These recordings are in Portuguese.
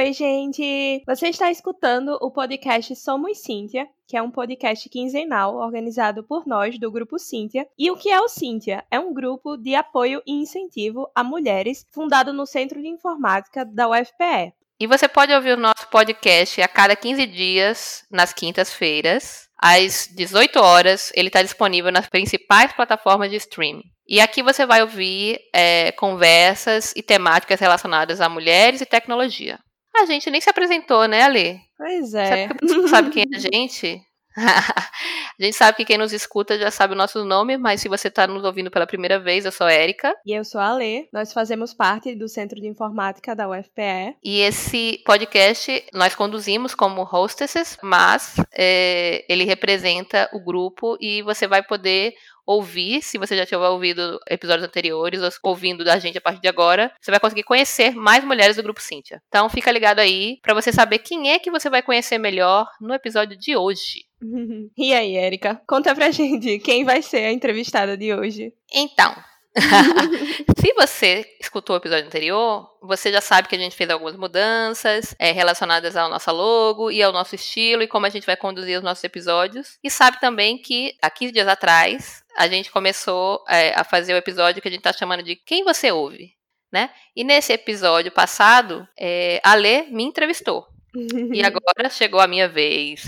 Oi, gente! Você está escutando o podcast Somos Cíntia, que é um podcast quinzenal organizado por nós do Grupo Cíntia. E o que é o Cíntia? É um grupo de apoio e incentivo a mulheres fundado no Centro de Informática da UFPE. E você pode ouvir o nosso podcast a cada 15 dias, nas quintas-feiras, às 18 horas. Ele está disponível nas principais plataformas de streaming. E aqui você vai ouvir é, conversas e temáticas relacionadas a mulheres e tecnologia. A gente nem se apresentou, né, Ale? Pois Sabe, é. você sabe quem é a gente? a gente sabe que quem nos escuta já sabe o nosso nome, mas se você está nos ouvindo pela primeira vez, eu sou a Erika. E eu sou a Lê. Nós fazemos parte do Centro de Informática da UFPE. E esse podcast nós conduzimos como hostesses, mas é, ele representa o grupo e você vai poder ouvir, se você já tiver ouvido episódios anteriores, ou ouvindo da gente a partir de agora, você vai conseguir conhecer mais mulheres do grupo Cíntia. Então fica ligado aí para você saber quem é que você vai conhecer melhor no episódio de hoje. E aí, Erika? Conta pra gente quem vai ser a entrevistada de hoje. Então, se você escutou o episódio anterior, você já sabe que a gente fez algumas mudanças é, relacionadas ao nosso logo e ao nosso estilo e como a gente vai conduzir os nossos episódios. E sabe também que há 15 dias atrás a gente começou é, a fazer o episódio que a gente está chamando de Quem Você Ouve. Né? E nesse episódio passado, é, a Lê me entrevistou. E agora chegou a minha vez.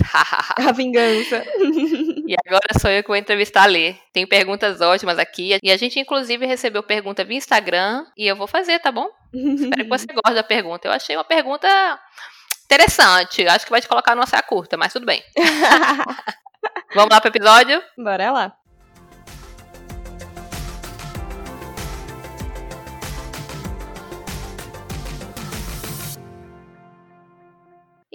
a vingança. E agora sou eu que vou entrevistar a Lê. Tem perguntas ótimas aqui. E a gente, inclusive, recebeu pergunta via Instagram. E eu vou fazer, tá bom? Espero que você goste da pergunta. Eu achei uma pergunta interessante. Acho que vai te colocar numa saia curta, mas tudo bem. Vamos lá pro episódio? Bora lá.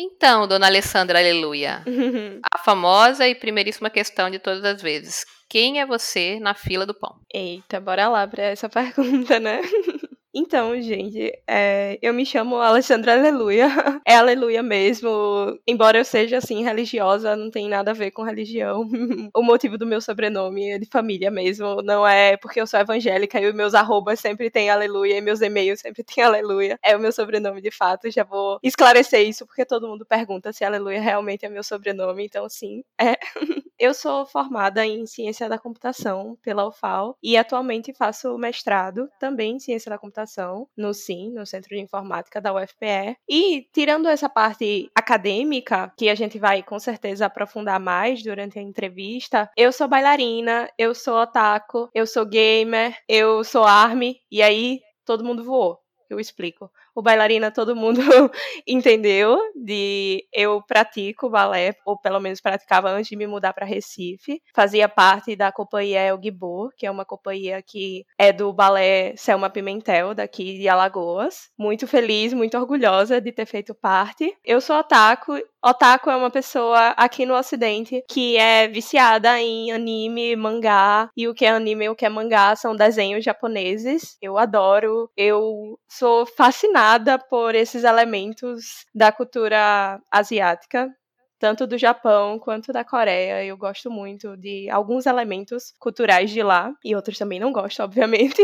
Então, dona Alessandra, aleluia. A famosa e primeiríssima questão de todas as vezes. Quem é você na fila do pão? Eita, bora lá pra essa pergunta, né? Então, gente, é, eu me chamo Alessandra Aleluia. É aleluia mesmo. Embora eu seja, assim, religiosa, não tem nada a ver com religião. o motivo do meu sobrenome é de família mesmo. Não é porque eu sou evangélica e os meus arrobas sempre tem aleluia e meus e-mails sempre tem aleluia. É o meu sobrenome de fato. Já vou esclarecer isso porque todo mundo pergunta se aleluia realmente é meu sobrenome. Então, sim, é. eu sou formada em ciência da computação pela UFAL e atualmente faço mestrado também em ciência da computação no SIM, no Centro de Informática da UFPE. E tirando essa parte acadêmica, que a gente vai com certeza aprofundar mais durante a entrevista, eu sou bailarina, eu sou otaku, eu sou gamer, eu sou army, e aí todo mundo voou. Eu explico. O bailarina todo mundo entendeu de eu pratico balé, ou pelo menos praticava antes de me mudar para Recife. Fazia parte da companhia El Gibor, que é uma companhia que é do balé Selma Pimentel, daqui de Alagoas. Muito feliz, muito orgulhosa de ter feito parte. Eu sou otaku. Otaku é uma pessoa aqui no ocidente que é viciada em anime, mangá, e o que é anime e o que é mangá são desenhos japoneses. Eu adoro, eu sou fascinada por esses elementos da cultura asiática, tanto do Japão quanto da Coreia. Eu gosto muito de alguns elementos culturais de lá, e outros também não gosto, obviamente.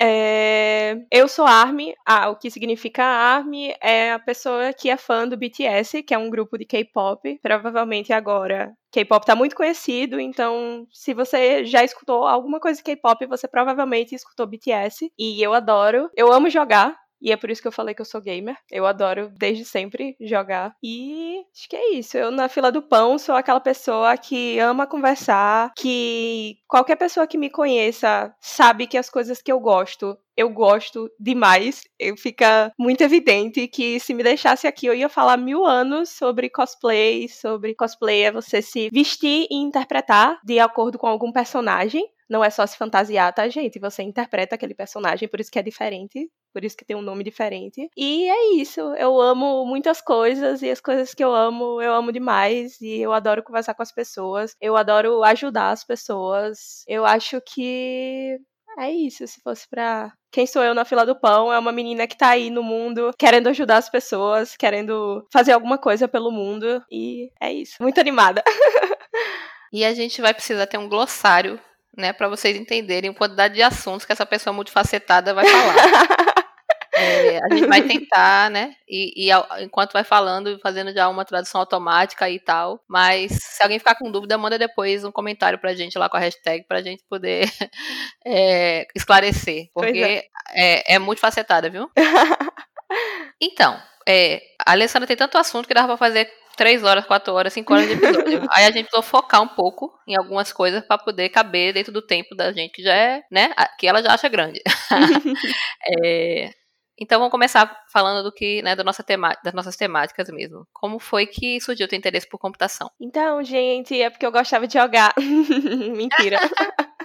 é... Eu sou ARMY, ah, o que significa ARMY é a pessoa que é fã do BTS, que é um grupo de K-pop. Provavelmente agora K-pop tá muito conhecido, então se você já escutou alguma coisa de K-pop, você provavelmente escutou BTS. E eu adoro, eu amo jogar. E é por isso que eu falei que eu sou gamer. Eu adoro desde sempre jogar. E acho que é isso. Eu na fila do pão sou aquela pessoa que ama conversar, que qualquer pessoa que me conheça sabe que as coisas que eu gosto eu gosto demais. Eu, fica muito evidente que se me deixasse aqui eu ia falar mil anos sobre cosplay, sobre cosplay é você se vestir e interpretar de acordo com algum personagem. Não é só se fantasiar, tá, gente? Você interpreta aquele personagem, por isso que é diferente. Por isso que tem um nome diferente. E é isso, eu amo muitas coisas e as coisas que eu amo, eu amo demais e eu adoro conversar com as pessoas, eu adoro ajudar as pessoas. Eu acho que é isso, se fosse pra. Quem sou eu na fila do pão? É uma menina que tá aí no mundo querendo ajudar as pessoas, querendo fazer alguma coisa pelo mundo. E é isso. Muito animada. e a gente vai precisar ter um glossário, né, para vocês entenderem a quantidade de assuntos que essa pessoa multifacetada vai falar. É, a gente vai tentar, né? E, e, enquanto vai falando, fazendo já uma tradução automática e tal. Mas se alguém ficar com dúvida, manda depois um comentário pra gente lá com a hashtag pra gente poder é, esclarecer. Porque é. é. é muito facetada, viu? então, é, a Alessandra tem tanto assunto que dava pra fazer três horas, quatro horas, cinco horas de episódio. Aí a gente precisou focar um pouco em algumas coisas para poder caber dentro do tempo da gente que já é, né? Que ela já acha grande. é, então vamos começar falando do que, né, da nossa das nossas temáticas mesmo. Como foi que surgiu o teu interesse por computação? Então, gente, é porque eu gostava de jogar. Mentira.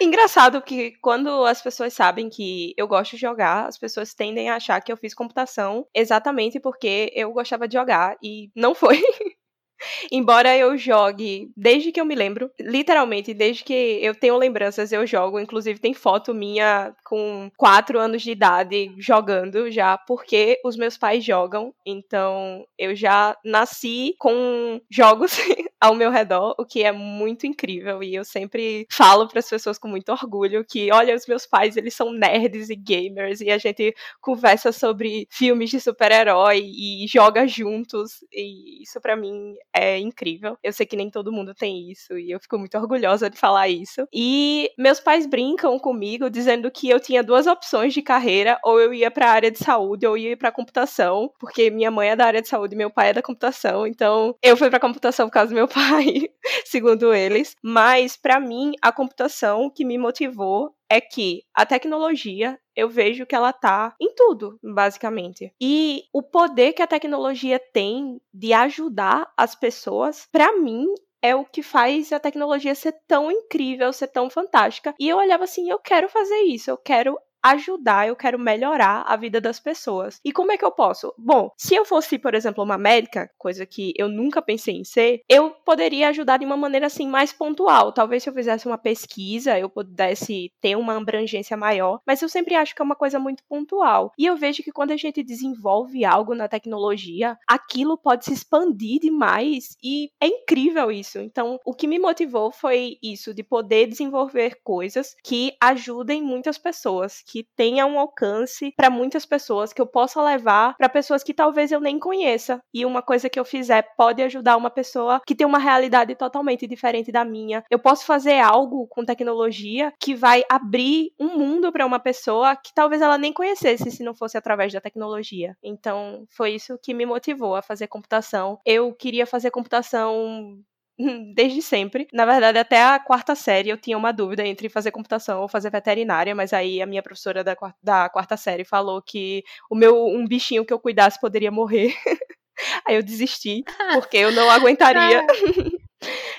Engraçado que quando as pessoas sabem que eu gosto de jogar, as pessoas tendem a achar que eu fiz computação exatamente porque eu gostava de jogar e não foi. Embora eu jogue desde que eu me lembro, literalmente, desde que eu tenho lembranças, eu jogo. Inclusive, tem foto minha com 4 anos de idade jogando já, porque os meus pais jogam. Então, eu já nasci com jogos ao meu redor, o que é muito incrível. E eu sempre falo para as pessoas com muito orgulho que, olha, os meus pais, eles são nerds e gamers, e a gente conversa sobre filmes de super-herói e joga juntos. E isso para mim é incrível. Eu sei que nem todo mundo tem isso e eu fico muito orgulhosa de falar isso. E meus pais brincam comigo dizendo que eu tinha duas opções de carreira, ou eu ia para a área de saúde ou ia para computação, porque minha mãe é da área de saúde e meu pai é da computação. Então, eu fui para computação por causa do meu pai, segundo eles. Mas para mim, a computação que me motivou é que a tecnologia, eu vejo que ela tá em tudo, basicamente. E o poder que a tecnologia tem de ajudar as pessoas, para mim, é o que faz a tecnologia ser tão incrível, ser tão fantástica. E eu olhava assim, eu quero fazer isso, eu quero ajudar, eu quero melhorar a vida das pessoas. E como é que eu posso? Bom, se eu fosse, por exemplo, uma médica, coisa que eu nunca pensei em ser, eu poderia ajudar de uma maneira assim mais pontual. Talvez se eu fizesse uma pesquisa, eu pudesse ter uma abrangência maior, mas eu sempre acho que é uma coisa muito pontual. E eu vejo que quando a gente desenvolve algo na tecnologia, aquilo pode se expandir demais e é incrível isso. Então, o que me motivou foi isso, de poder desenvolver coisas que ajudem muitas pessoas, que tenha um alcance para muitas pessoas, que eu possa levar para pessoas que talvez eu nem conheça. E uma coisa que eu fizer pode ajudar uma pessoa que tem uma realidade totalmente diferente da minha. Eu posso fazer algo com tecnologia que vai abrir um mundo para uma pessoa que talvez ela nem conhecesse se não fosse através da tecnologia. Então, foi isso que me motivou a fazer computação. Eu queria fazer computação desde sempre. Na verdade, até a quarta série eu tinha uma dúvida entre fazer computação ou fazer veterinária, mas aí a minha professora da, da quarta série falou que o meu um bichinho que eu cuidasse poderia morrer. aí eu desisti, porque eu não aguentaria.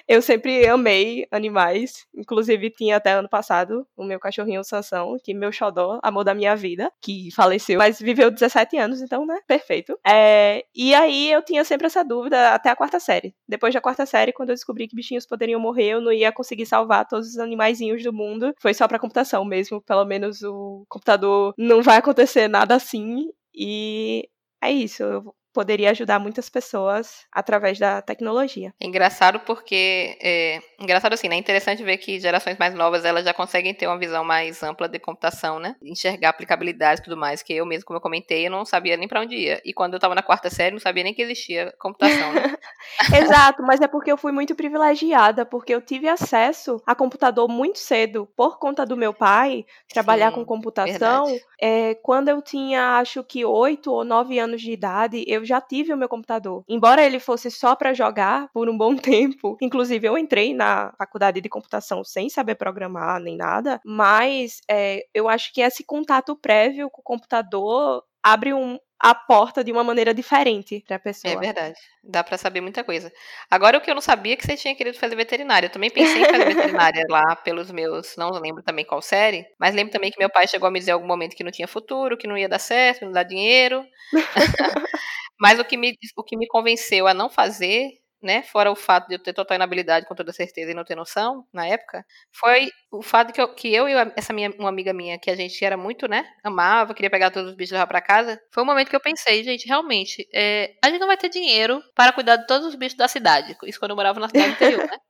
Eu sempre amei animais. Inclusive, tinha até ano passado o meu cachorrinho Sansão, que meu xodó, amor da minha vida, que faleceu, mas viveu 17 anos, então, né? Perfeito. É, e aí eu tinha sempre essa dúvida até a quarta série. Depois da quarta série, quando eu descobri que bichinhos poderiam morrer, eu não ia conseguir salvar todos os animaizinhos do mundo. Foi só pra computação mesmo. Pelo menos o computador não vai acontecer nada assim. E é isso. Eu poderia ajudar muitas pessoas através da tecnologia. É engraçado porque é, engraçado assim, né? É interessante ver que gerações mais novas elas já conseguem ter uma visão mais ampla de computação, né? Enxergar aplicabilidade e tudo mais. Que eu mesmo, como eu comentei, eu não sabia nem para onde ia. E quando eu estava na quarta série, não sabia nem que existia computação. Né? Exato, mas é porque eu fui muito privilegiada, porque eu tive acesso a computador muito cedo por conta do meu pai trabalhar Sim, com computação. É, quando eu tinha, acho que oito ou nove anos de idade, eu eu já tive o meu computador. Embora ele fosse só para jogar por um bom tempo, inclusive eu entrei na faculdade de computação sem saber programar nem nada, mas é, eu acho que esse contato prévio com o computador abre um, a porta de uma maneira diferente pra pessoa. É verdade. Dá pra saber muita coisa. Agora, o que eu não sabia é que você tinha querido fazer veterinária. Eu também pensei em fazer veterinária lá pelos meus. Não lembro também qual série. Mas lembro também que meu pai chegou a me dizer em algum momento que não tinha futuro, que não ia dar certo, não dar dinheiro. mas o que, me, o que me convenceu a não fazer né, fora o fato de eu ter total inabilidade com toda certeza e não ter noção na época, foi o fato que eu, que eu e essa minha uma amiga minha que a gente era muito, né, amava, queria pegar todos os bichos e levar para casa, foi um momento que eu pensei, gente, realmente, é, a gente não vai ter dinheiro para cuidar de todos os bichos da cidade, isso quando eu morava na cidade interior, né?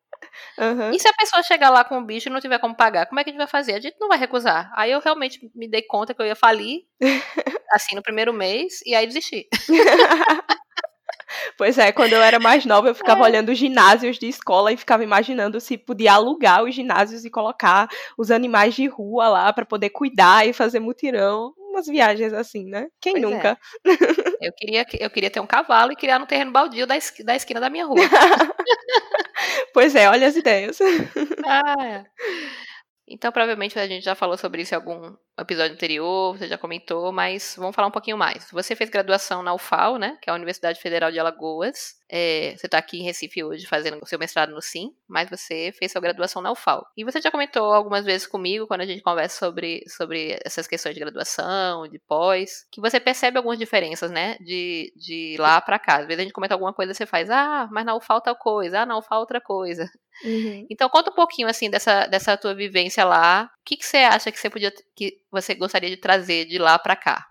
Uhum. E se a pessoa chegar lá com o bicho e não tiver como pagar, como é que a gente vai fazer? A gente não vai recusar. Aí eu realmente me dei conta que eu ia falir, assim, no primeiro mês, e aí desisti. Pois é, quando eu era mais nova, eu ficava é. olhando os ginásios de escola e ficava imaginando se podia alugar os ginásios e colocar os animais de rua lá para poder cuidar e fazer mutirão. Umas viagens assim, né? Quem pois nunca? É. Eu, queria, eu queria ter um cavalo e criar no terreno baldio da, da esquina da minha rua. pois é, olha as ideias. Ah, é. Então, provavelmente a gente já falou sobre isso em algum episódio anterior, você já comentou, mas vamos falar um pouquinho mais. Você fez graduação na UFAL, né, que é a Universidade Federal de Alagoas. É, você está aqui em Recife hoje fazendo o seu mestrado no SIM, mas você fez sua graduação na UFAL. E você já comentou algumas vezes comigo, quando a gente conversa sobre, sobre essas questões de graduação, de pós, que você percebe algumas diferenças, né, de, de lá para cá. Às vezes a gente comenta alguma coisa, você faz, ah, mas na UFAL tal coisa, ah, na UFAL outra coisa. Uhum. Então conta um pouquinho, assim, dessa, dessa tua vivência lá. O que, que você acha que você podia, que você gostaria de trazer de lá para cá?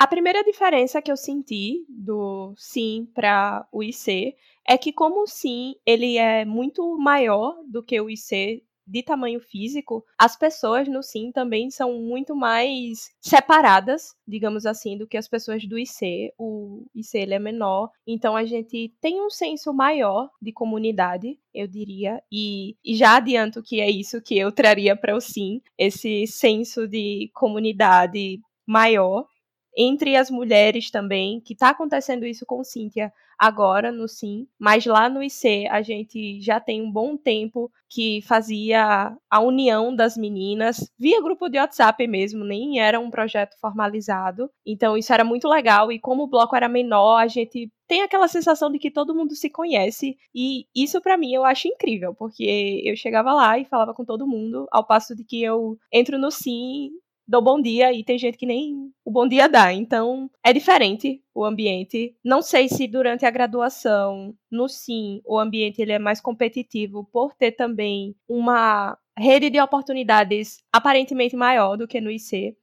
A primeira diferença que eu senti do SIM para o IC é que como o SIM ele é muito maior do que o IC de tamanho físico, as pessoas no SIM também são muito mais separadas, digamos assim, do que as pessoas do IC. O IC ele é menor, então a gente tem um senso maior de comunidade, eu diria, e, e já adianto que é isso que eu traria para o SIM, esse senso de comunidade maior entre as mulheres também, que está acontecendo isso com Cíntia agora no Sim, mas lá no IC a gente já tem um bom tempo que fazia a união das meninas via grupo de WhatsApp mesmo, nem era um projeto formalizado. Então isso era muito legal e como o bloco era menor, a gente tem aquela sensação de que todo mundo se conhece e isso para mim eu acho incrível, porque eu chegava lá e falava com todo mundo, ao passo de que eu entro no Sim dou bom dia e tem gente que nem o bom dia dá. Então, é diferente o ambiente. Não sei se durante a graduação, no sim, o ambiente ele é mais competitivo por ter também uma rede de oportunidades aparentemente maior do que no IC.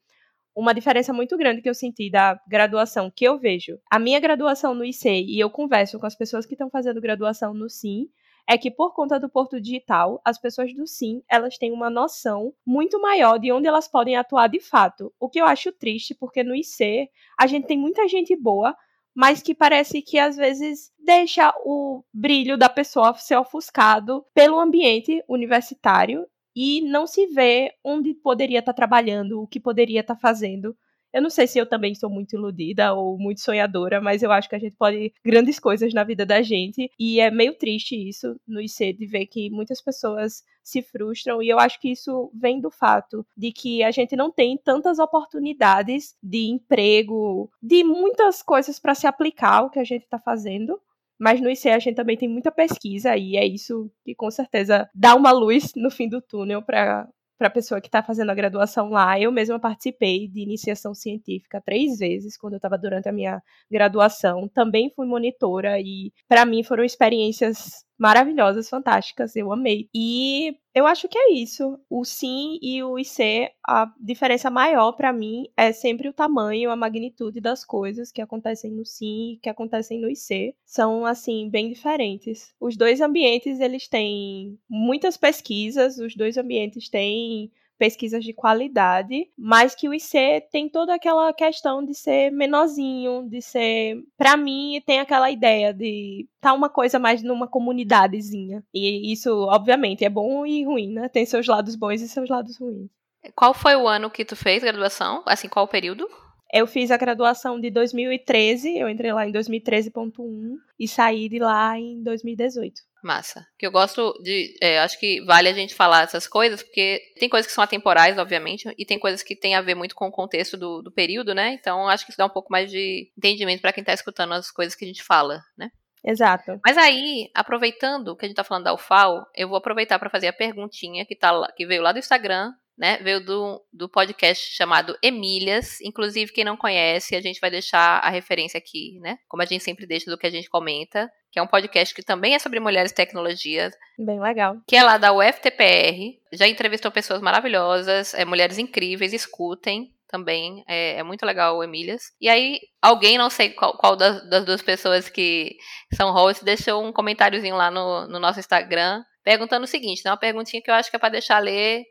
Uma diferença muito grande que eu senti da graduação que eu vejo. A minha graduação no IC, e eu converso com as pessoas que estão fazendo graduação no SIM, é que por conta do Porto Digital, as pessoas do Sim, elas têm uma noção muito maior de onde elas podem atuar de fato. O que eu acho triste, porque no IC a gente tem muita gente boa, mas que parece que às vezes deixa o brilho da pessoa ser ofuscado pelo ambiente universitário e não se vê onde poderia estar tá trabalhando, o que poderia estar tá fazendo. Eu não sei se eu também sou muito iludida ou muito sonhadora, mas eu acho que a gente pode grandes coisas na vida da gente. E é meio triste isso no IC de ver que muitas pessoas se frustram. E eu acho que isso vem do fato de que a gente não tem tantas oportunidades de emprego, de muitas coisas para se aplicar o que a gente está fazendo. Mas no IC a gente também tem muita pesquisa e é isso que com certeza dá uma luz no fim do túnel para para a pessoa que está fazendo a graduação lá. Eu mesma participei de iniciação científica três vezes quando eu estava durante a minha graduação. Também fui monitora e para mim foram experiências maravilhosas, fantásticas, eu amei. E eu acho que é isso. O sim e o IC, a diferença maior para mim é sempre o tamanho, a magnitude das coisas que acontecem no sim e que acontecem no IC. São assim bem diferentes. Os dois ambientes eles têm muitas pesquisas, os dois ambientes têm pesquisas de qualidade, mas que o IC tem toda aquela questão de ser menorzinho, de ser, para mim, tem aquela ideia de tá uma coisa mais numa comunidadezinha. E isso, obviamente, é bom e ruim, né? Tem seus lados bons e seus lados ruins. Qual foi o ano que tu fez graduação? Assim, qual o período? Eu fiz a graduação de 2013, eu entrei lá em 2013.1 e saí de lá em 2018. Massa. Que eu gosto de. É, acho que vale a gente falar essas coisas, porque tem coisas que são atemporais, obviamente, e tem coisas que tem a ver muito com o contexto do, do período, né? Então acho que isso dá um pouco mais de entendimento para quem tá escutando as coisas que a gente fala, né? Exato. Mas aí, aproveitando que a gente tá falando da UFAO, eu vou aproveitar para fazer a perguntinha que, tá lá, que veio lá do Instagram, né? Veio do, do podcast chamado Emílias. Inclusive, quem não conhece, a gente vai deixar a referência aqui, né? Como a gente sempre deixa do que a gente comenta. Que é um podcast que também é sobre mulheres e tecnologia. Bem legal. Que é lá da UFTPR. Já entrevistou pessoas maravilhosas, é, mulheres incríveis, escutem também. É, é, muito legal o Emílias. E aí, alguém, não sei qual, qual das, das, duas pessoas que são hosts, deixou um comentáriozinho lá no, no nosso Instagram, perguntando o seguinte: né, uma perguntinha que eu acho que é para deixar ler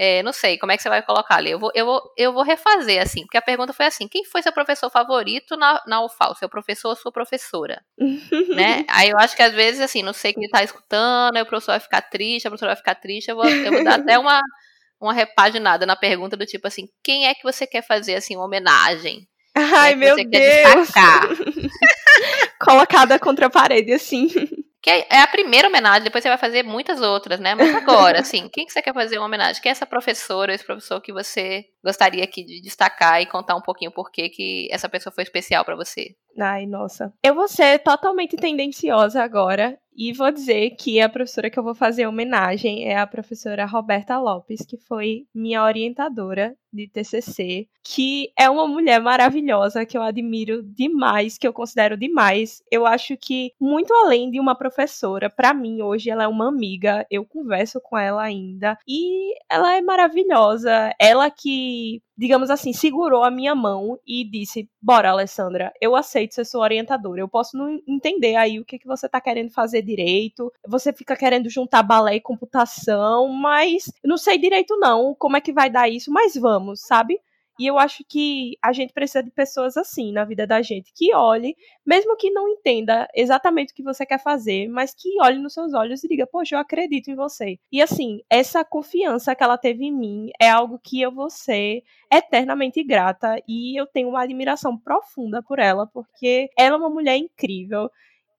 é, não sei, como é que você vai colocar ali? Eu vou, eu, vou, eu vou refazer, assim, porque a pergunta foi assim: quem foi seu professor favorito na, na UFAL? Seu professor ou sua professora? né? Aí eu acho que às vezes, assim, não sei quem tá escutando, aí o professor vai ficar triste, a professora vai ficar triste, eu vou, eu vou dar até uma, uma repaginada na pergunta do tipo assim: quem é que você quer fazer, assim, uma homenagem? Ai, é meu Deus! Colocada contra a parede, assim. Que é a primeira homenagem, depois você vai fazer muitas outras, né? Mas agora, assim, quem que você quer fazer uma homenagem? Quem é essa professora, esse professor que você gostaria aqui de destacar e contar um pouquinho por que que essa pessoa foi especial para você? Ai, nossa. Eu vou ser totalmente tendenciosa agora e vou dizer que a professora que eu vou fazer homenagem é a professora Roberta Lopes, que foi minha orientadora de TCC, que é uma mulher maravilhosa que eu admiro demais, que eu considero demais. Eu acho que muito além de uma professora, para mim hoje ela é uma amiga, eu converso com ela ainda e ela é maravilhosa. Ela que digamos assim, segurou a minha mão e disse: Bora, Alessandra, eu aceito ser sua orientadora. Eu posso não entender aí o que, que você está querendo fazer direito. Você fica querendo juntar balé e computação, mas não sei direito, não, como é que vai dar isso, mas vamos, sabe? E eu acho que a gente precisa de pessoas assim na vida da gente, que olhe, mesmo que não entenda exatamente o que você quer fazer, mas que olhe nos seus olhos e diga, poxa, eu acredito em você. E assim, essa confiança que ela teve em mim é algo que eu vou ser eternamente grata e eu tenho uma admiração profunda por ela, porque ela é uma mulher incrível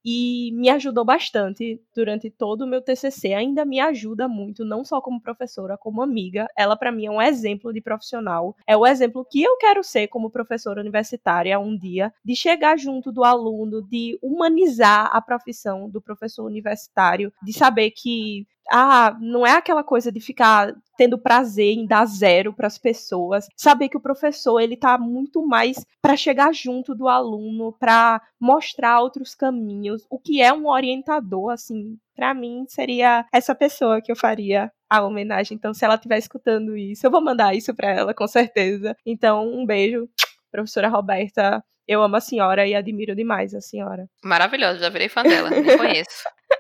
e me ajudou bastante durante todo o meu TCC. Ainda me ajuda muito, não só como professora, como amiga. Ela, para mim, é um exemplo de profissional. É o exemplo que eu quero ser como professora universitária um dia, de chegar junto do aluno, de humanizar a profissão do professor universitário, de saber que ah, não é aquela coisa de ficar tendo prazer em dar zero para as pessoas, saber que o professor ele tá muito mais para chegar junto do aluno, para mostrar outros caminhos, o que é um orientador assim, para mim seria essa pessoa que eu faria a homenagem. Então, se ela estiver escutando isso, eu vou mandar isso para ela com certeza. Então, um beijo, professora Roberta. Eu amo a senhora e admiro demais a senhora. Maravilhosa, já virei fã dela, não conheço.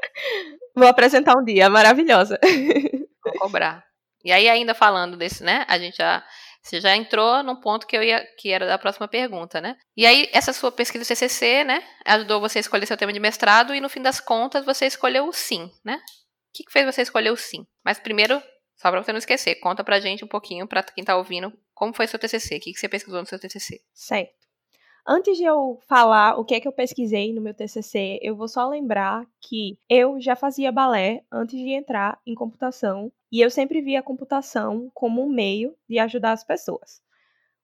Vou apresentar um dia, maravilhosa. Vou cobrar. E aí, ainda falando desse, né? A gente já. Você já entrou num ponto que eu ia, que era da próxima pergunta, né? E aí, essa sua pesquisa CCC, né? Ajudou você a escolher seu tema de mestrado e no fim das contas você escolheu o sim, né? O que, que fez você escolher o sim? Mas primeiro, só para você não esquecer, conta pra gente um pouquinho, pra quem tá ouvindo, como foi seu TCC, o que, que você pesquisou no seu TCC. Certo. Antes de eu falar o que é que eu pesquisei no meu TCC, eu vou só lembrar que eu já fazia balé antes de entrar em computação e eu sempre via a computação como um meio de ajudar as pessoas.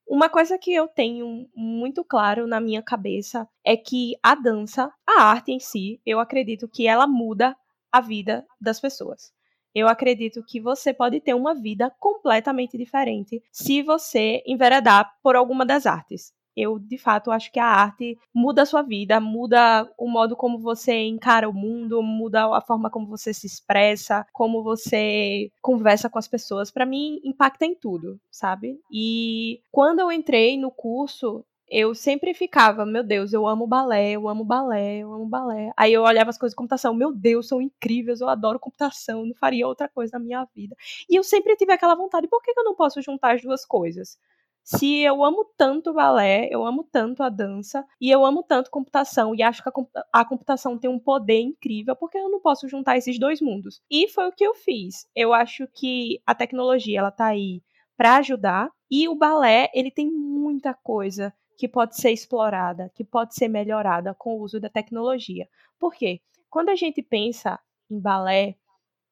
Uma coisa que eu tenho muito claro na minha cabeça é que a dança, a arte em si, eu acredito que ela muda a vida das pessoas. Eu acredito que você pode ter uma vida completamente diferente se você enveredar por alguma das artes eu de fato acho que a arte muda a sua vida, muda o modo como você encara o mundo, muda a forma como você se expressa, como você conversa com as pessoas. Para mim, impacta em tudo, sabe? E quando eu entrei no curso, eu sempre ficava, meu Deus, eu amo balé, eu amo balé, eu amo balé. Aí eu olhava as coisas de computação, meu Deus, são incríveis, eu adoro computação, não faria outra coisa na minha vida. E eu sempre tive aquela vontade, por que eu não posso juntar as duas coisas? Se eu amo tanto balé, eu amo tanto a dança e eu amo tanto computação e acho que a, computação tem um poder incrível, porque eu não posso juntar esses dois mundos. E foi o que eu fiz. Eu acho que a tecnologia ela tá aí para ajudar, E o balé, ele tem muita coisa que pode ser explorada, que pode ser melhorada com o uso da tecnologia. Por quê? Quando a gente pensa em balé,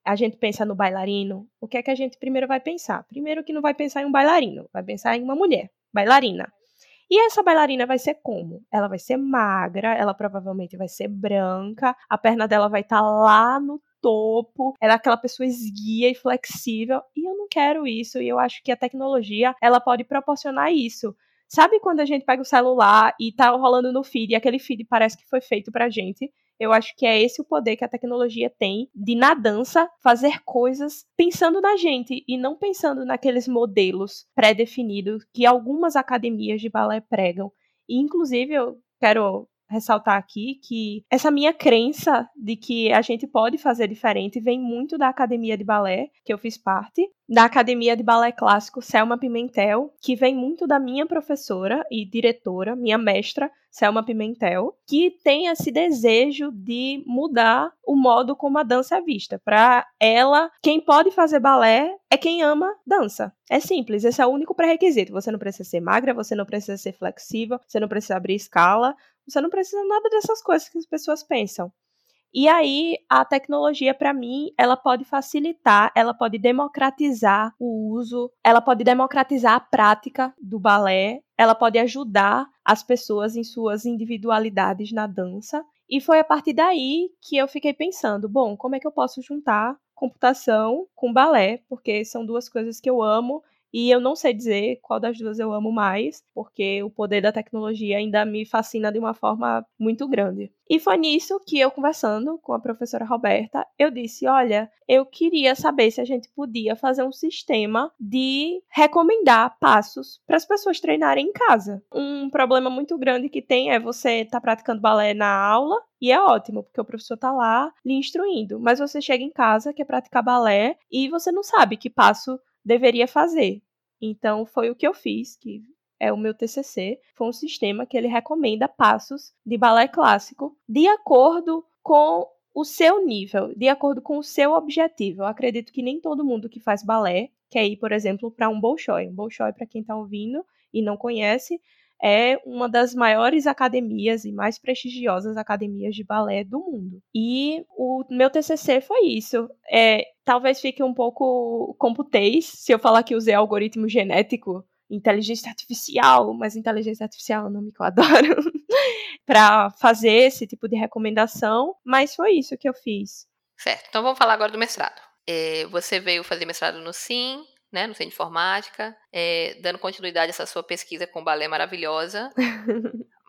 a gente pensa no bailarino, o que é que a gente primeiro vai pensar? Primeiro que não vai pensar em um bailarino, vai pensar em uma mulher, bailarina. E essa bailarina vai ser como? Ela vai ser magra, ela provavelmente vai ser branca, a perna dela vai estar tá lá no topo, ela é aquela pessoa esguia e flexível, e eu não quero isso, e eu acho que a tecnologia, ela pode proporcionar isso. Sabe quando a gente pega o celular e tá rolando no feed, e aquele feed parece que foi feito pra gente? Eu acho que é esse o poder que a tecnologia tem de, na dança, fazer coisas pensando na gente e não pensando naqueles modelos pré-definidos que algumas academias de balé pregam. E, inclusive, eu quero ressaltar aqui que essa minha crença de que a gente pode fazer diferente vem muito da academia de balé, que eu fiz parte, da academia de balé clássico Selma Pimentel, que vem muito da minha professora e diretora, minha mestra, Selma Pimentel, que tem esse desejo de mudar o modo como a dança é vista. Para ela, quem pode fazer balé é quem ama dança. É simples, esse é o único pré-requisito. Você não precisa ser magra, você não precisa ser flexível, você não precisa abrir escala, você não precisa nada dessas coisas que as pessoas pensam. E aí, a tecnologia, para mim, ela pode facilitar, ela pode democratizar o uso, ela pode democratizar a prática do balé, ela pode ajudar as pessoas em suas individualidades na dança. E foi a partir daí que eu fiquei pensando: bom, como é que eu posso juntar computação com balé? Porque são duas coisas que eu amo e eu não sei dizer qual das duas eu amo mais, porque o poder da tecnologia ainda me fascina de uma forma muito grande. E foi nisso que eu, conversando com a professora Roberta, eu disse: olha, eu queria saber se a gente podia fazer um sistema de recomendar passos para as pessoas treinarem em casa. Um problema muito grande que tem é você estar tá praticando balé na aula e é ótimo, porque o professor está lá lhe instruindo. Mas você chega em casa, quer praticar balé e você não sabe que passo deveria fazer. Então foi o que eu fiz, que é o meu TCC, foi um sistema que ele recomenda passos de balé clássico de acordo com o seu nível, de acordo com o seu objetivo. Eu acredito que nem todo mundo que faz balé quer ir, por exemplo, para um Bolshoi. Um Bolshoi, para quem está ouvindo e não conhece, é uma das maiores academias e mais prestigiosas academias de balé do mundo. E o meu TCC foi isso. É, talvez fique um pouco computês se eu falar que usei algoritmo genético, inteligência artificial, mas inteligência artificial é um nome que eu adoro, para fazer esse tipo de recomendação, mas foi isso que eu fiz. Certo, então vamos falar agora do mestrado. É, você veio fazer mestrado no SIM, né, no Centro de Informática, é, dando continuidade a essa sua pesquisa com balé maravilhosa.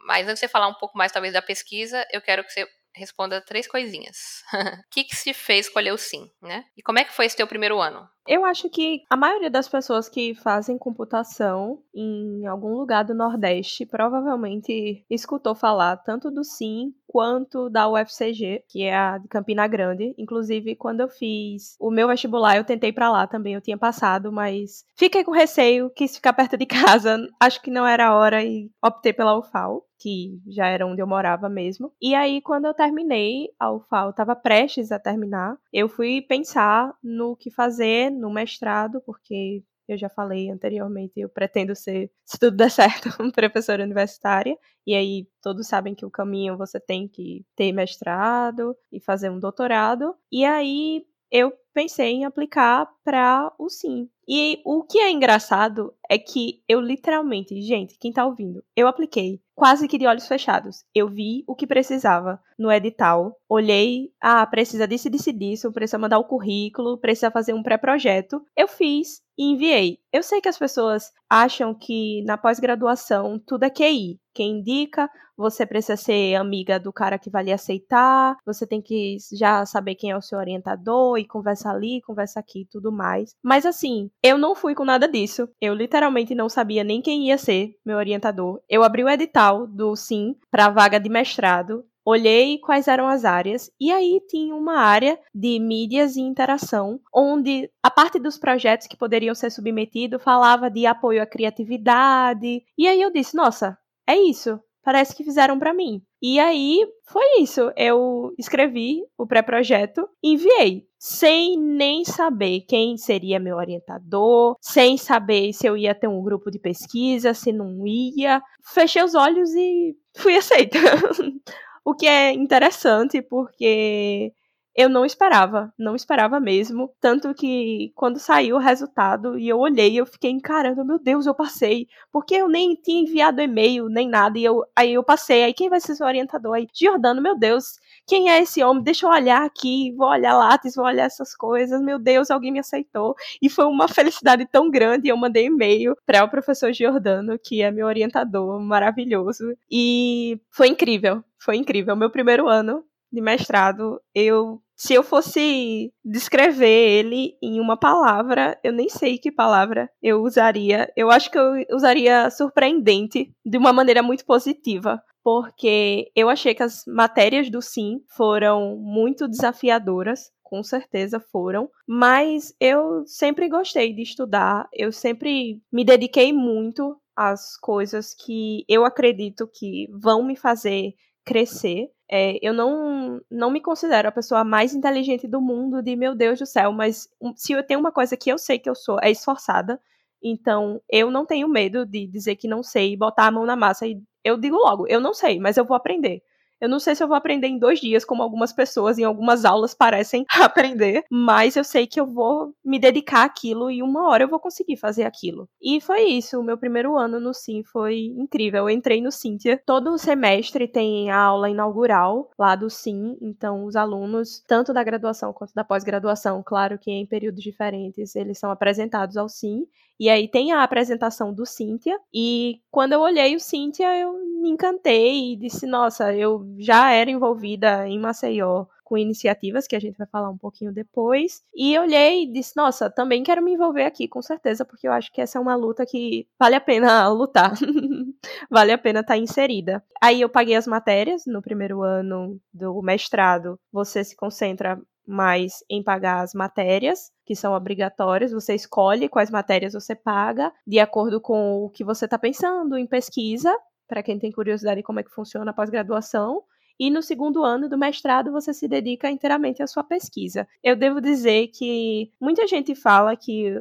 Mas antes de você falar um pouco mais, talvez, da pesquisa, eu quero que você responda três coisinhas. O que, que se fez escolher o sim, né? E como é que foi esse teu primeiro ano? Eu acho que a maioria das pessoas que fazem computação em algum lugar do Nordeste provavelmente escutou falar tanto do SIM quanto da UFCG, que é a de Campina Grande. Inclusive, quando eu fiz o meu vestibular, eu tentei para lá também, eu tinha passado, mas fiquei com receio, quis ficar perto de casa, acho que não era a hora e optei pela UFAL que já era onde eu morava mesmo. E aí, quando eu terminei a UFAL, estava prestes a terminar, eu fui pensar no que fazer no mestrado, porque eu já falei anteriormente, eu pretendo ser, se tudo der certo, professora universitária. E aí todos sabem que o caminho você tem que ter mestrado e fazer um doutorado. E aí eu pensei em aplicar para o sim. E o que é engraçado é que eu literalmente, gente, quem tá ouvindo, eu apliquei quase que de olhos fechados. Eu vi o que precisava no edital, olhei, ah, precisa disso, disso, disso, precisa mandar o currículo, precisa fazer um pré-projeto. Eu fiz e enviei. Eu sei que as pessoas acham que na pós-graduação tudo é QI. Quem indica, você precisa ser amiga do cara que vai lhe aceitar, você tem que já saber quem é o seu orientador e conversar ali, conversar aqui e tudo mais. Mas assim, eu não fui com nada disso. Eu literalmente não sabia nem quem ia ser meu orientador. Eu abri o edital do Sim para vaga de mestrado olhei quais eram as áreas e aí tinha uma área de mídias e interação, onde a parte dos projetos que poderiam ser submetidos falava de apoio à criatividade. E aí eu disse, nossa, é isso. parece que fizeram para mim. E aí foi isso. Eu escrevi o pré-projeto, enviei, sem nem saber quem seria meu orientador, sem saber se eu ia ter um grupo de pesquisa, se não ia. Fechei os olhos e fui aceita. o que é interessante porque eu não esperava, não esperava mesmo. Tanto que quando saiu o resultado e eu olhei, eu fiquei encarando, meu Deus, eu passei. Porque eu nem tinha enviado e-mail, nem nada. E eu, aí eu passei. Aí quem vai ser seu orientador? Aí, Giordano, meu Deus, quem é esse homem? Deixa eu olhar aqui, vou olhar látis, vou olhar essas coisas. Meu Deus, alguém me aceitou. E foi uma felicidade tão grande. Eu mandei e-mail para o professor Giordano, que é meu orientador, maravilhoso. E foi incrível, foi incrível. Meu primeiro ano de mestrado, eu se eu fosse descrever ele em uma palavra, eu nem sei que palavra eu usaria. Eu acho que eu usaria surpreendente de uma maneira muito positiva, porque eu achei que as matérias do Sim foram muito desafiadoras, com certeza foram, mas eu sempre gostei de estudar, eu sempre me dediquei muito às coisas que eu acredito que vão me fazer crescer. É, eu não, não me considero a pessoa mais inteligente do mundo, de meu Deus do céu, mas se eu tenho uma coisa que eu sei que eu sou, é esforçada. Então, eu não tenho medo de dizer que não sei, botar a mão na massa e eu digo logo, eu não sei, mas eu vou aprender. Eu não sei se eu vou aprender em dois dias, como algumas pessoas em algumas aulas parecem aprender, mas eu sei que eu vou me dedicar àquilo e uma hora eu vou conseguir fazer aquilo. E foi isso. O meu primeiro ano no Sim foi incrível. Eu entrei no Cíntia. Todo semestre tem a aula inaugural lá do Sim, então os alunos, tanto da graduação quanto da pós-graduação, claro que em períodos diferentes, eles são apresentados ao Sim. E aí tem a apresentação do Cíntia. E quando eu olhei o Cíntia, eu me encantei e disse: Nossa, eu já era envolvida em Maceió com iniciativas que a gente vai falar um pouquinho depois. E olhei e disse: Nossa, também quero me envolver aqui, com certeza, porque eu acho que essa é uma luta que vale a pena lutar. vale a pena estar tá inserida. Aí eu paguei as matérias no primeiro ano do mestrado. Você se concentra mais em pagar as matérias que são obrigatórias. Você escolhe quais matérias você paga de acordo com o que você está pensando em pesquisa, para quem tem curiosidade de como é que funciona a pós-graduação. E no segundo ano do mestrado você se dedica inteiramente à sua pesquisa. Eu devo dizer que muita gente fala que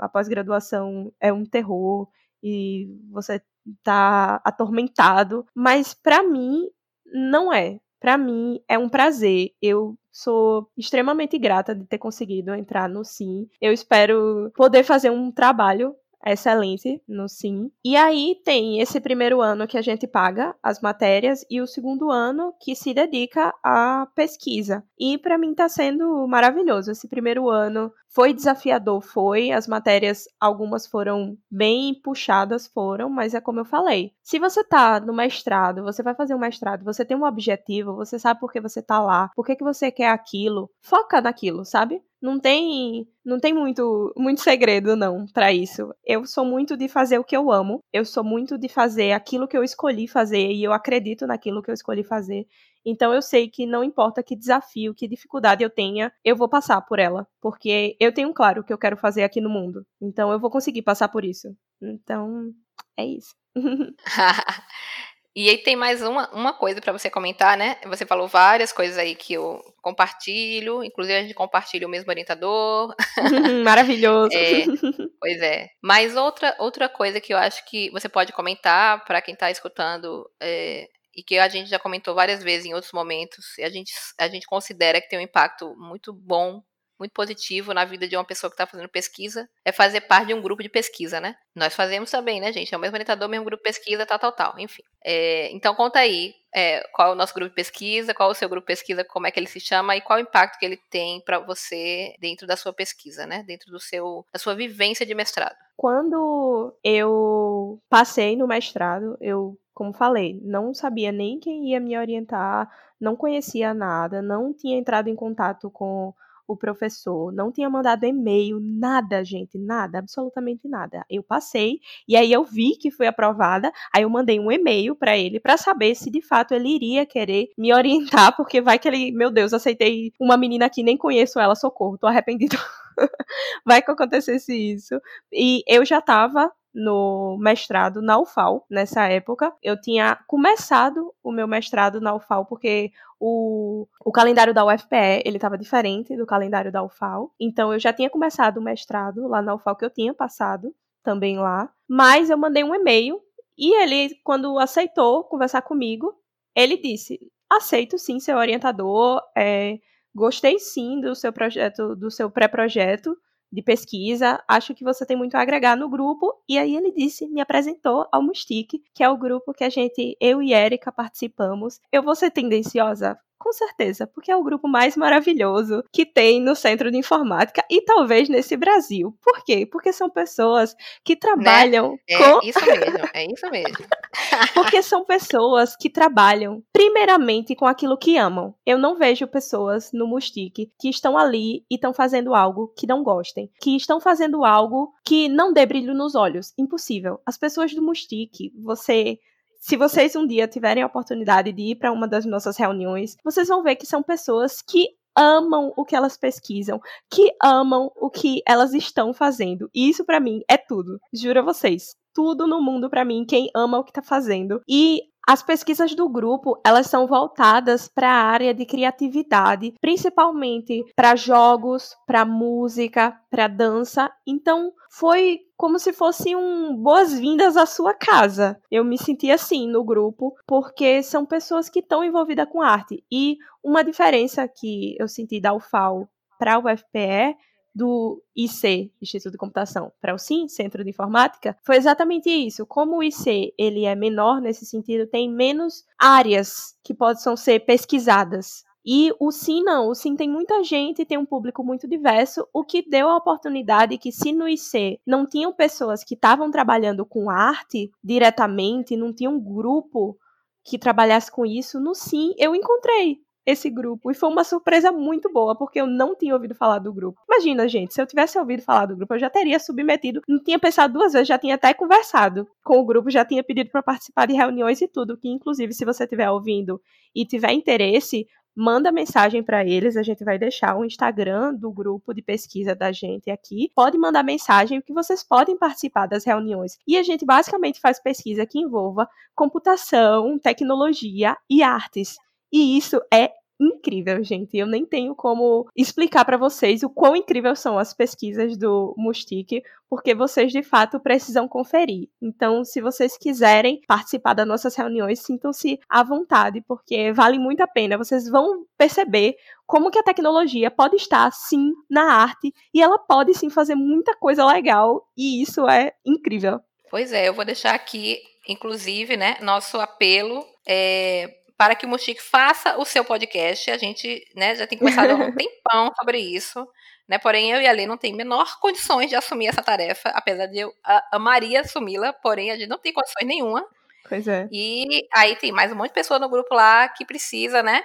a pós-graduação é um terror e você está atormentado, mas para mim não é. Para mim é um prazer. Eu sou extremamente grata de ter conseguido entrar no Sim. Eu espero poder fazer um trabalho excelente no Sim. E aí tem esse primeiro ano que a gente paga as matérias e o segundo ano que se dedica à pesquisa. E para mim está sendo maravilhoso. Esse primeiro ano foi desafiador, foi. As matérias, algumas foram bem puxadas, foram, mas é como eu falei. Se você tá no mestrado, você vai fazer um mestrado, você tem um objetivo, você sabe por que você tá lá, por que, que você quer aquilo, foca naquilo, sabe? Não tem, não tem muito, muito segredo não para isso. Eu sou muito de fazer o que eu amo. Eu sou muito de fazer aquilo que eu escolhi fazer e eu acredito naquilo que eu escolhi fazer. Então eu sei que não importa que desafio, que dificuldade eu tenha, eu vou passar por ela, porque eu tenho claro o que eu quero fazer aqui no mundo. Então eu vou conseguir passar por isso. Então, é isso. E aí tem mais uma, uma coisa para você comentar, né? Você falou várias coisas aí que eu compartilho, inclusive a gente compartilha o mesmo orientador. Maravilhoso. É, pois é. Mas outra, outra coisa que eu acho que você pode comentar para quem está escutando é, e que a gente já comentou várias vezes em outros momentos, e a gente, a gente considera que tem um impacto muito bom muito positivo na vida de uma pessoa que está fazendo pesquisa é fazer parte de um grupo de pesquisa, né? Nós fazemos também, né, gente? É o mesmo orientador, mesmo grupo de pesquisa, tal, tal, tal. Enfim. É, então, conta aí é, qual é o nosso grupo de pesquisa, qual é o seu grupo de pesquisa, como é que ele se chama e qual o impacto que ele tem para você dentro da sua pesquisa, né? Dentro do seu, da sua vivência de mestrado. Quando eu passei no mestrado, eu como falei, não sabia nem quem ia me orientar, não conhecia nada, não tinha entrado em contato com o professor, não tinha mandado e-mail, nada, gente, nada, absolutamente nada. Eu passei e aí eu vi que foi aprovada, aí eu mandei um e-mail para ele para saber se de fato ele iria querer me orientar, porque vai que ele, meu Deus, aceitei uma menina aqui, nem conheço ela, socorro, tô arrependido. vai que acontecesse isso. E eu já tava no mestrado na UFAL nessa época. Eu tinha começado o meu mestrado na UFAL porque o, o calendário da UFPE ele estava diferente do calendário da UFAL. Então eu já tinha começado o mestrado lá na UFAL que eu tinha passado também lá, mas eu mandei um e-mail e ele quando aceitou conversar comigo, ele disse: aceito sim ser orientador, é, gostei sim do seu projeto, do seu pré-projeto de pesquisa, acho que você tem muito a agregar no grupo. E aí ele disse, me apresentou ao Mustique, que é o grupo que a gente, eu e Erika participamos. Eu vou ser tendenciosa? Com certeza, porque é o grupo mais maravilhoso que tem no Centro de Informática e talvez nesse Brasil. Por quê? Porque são pessoas que trabalham né? é com. Isso mesmo, é isso mesmo. porque são pessoas que trabalham primeiramente com aquilo que amam. Eu não vejo pessoas no Mustique que estão ali e estão fazendo algo que não gostem, que estão fazendo algo que não dê brilho nos olhos. Impossível. As pessoas do Mustique, você se vocês um dia tiverem a oportunidade de ir para uma das nossas reuniões, vocês vão ver que são pessoas que amam o que elas pesquisam, que amam o que elas estão fazendo. E isso para mim é tudo. Juro a vocês, tudo no mundo para mim, quem ama o que tá fazendo. E as pesquisas do grupo, elas são voltadas para a área de criatividade, principalmente para jogos, para música, para dança. Então, foi como se fosse um boas-vindas à sua casa. Eu me senti assim no grupo, porque são pessoas que estão envolvidas com arte. E uma diferença que eu senti da UFAL para o UFPE do IC, Instituto de Computação, para o SIM, Centro de Informática, foi exatamente isso. Como o IC ele é menor nesse sentido, tem menos áreas que possam ser pesquisadas. E o SIM não, o SIM tem muita gente, tem um público muito diverso, o que deu a oportunidade que se no IC não tinham pessoas que estavam trabalhando com arte diretamente, não tinha um grupo que trabalhasse com isso, no SIM eu encontrei esse grupo. E foi uma surpresa muito boa, porque eu não tinha ouvido falar do grupo. Imagina, gente, se eu tivesse ouvido falar do grupo, eu já teria submetido, não tinha pensado duas vezes, já tinha até conversado com o grupo, já tinha pedido para participar de reuniões e tudo, que inclusive se você estiver ouvindo e tiver interesse, manda mensagem para eles, a gente vai deixar o Instagram do grupo de pesquisa da gente aqui. Pode mandar mensagem que vocês podem participar das reuniões. E a gente basicamente faz pesquisa que envolva computação, tecnologia e artes. E isso é incrível, gente. Eu nem tenho como explicar para vocês o quão incrível são as pesquisas do Mustique, porque vocês de fato precisam conferir. Então, se vocês quiserem participar das nossas reuniões, sintam-se à vontade, porque vale muito a pena. Vocês vão perceber como que a tecnologia pode estar sim na arte e ela pode sim fazer muita coisa legal e isso é incrível. Pois é, eu vou deixar aqui, inclusive, né, nosso apelo é, para que o Mustique faça o seu podcast. A gente né, já tem conversado há um tempão sobre isso. Né? Porém, eu e a Lê não tem menor condições de assumir essa tarefa, apesar de eu amaria assumi-la, porém a gente não tem condições nenhuma. Pois é. E aí tem mais um monte de pessoa no grupo lá que precisa, né?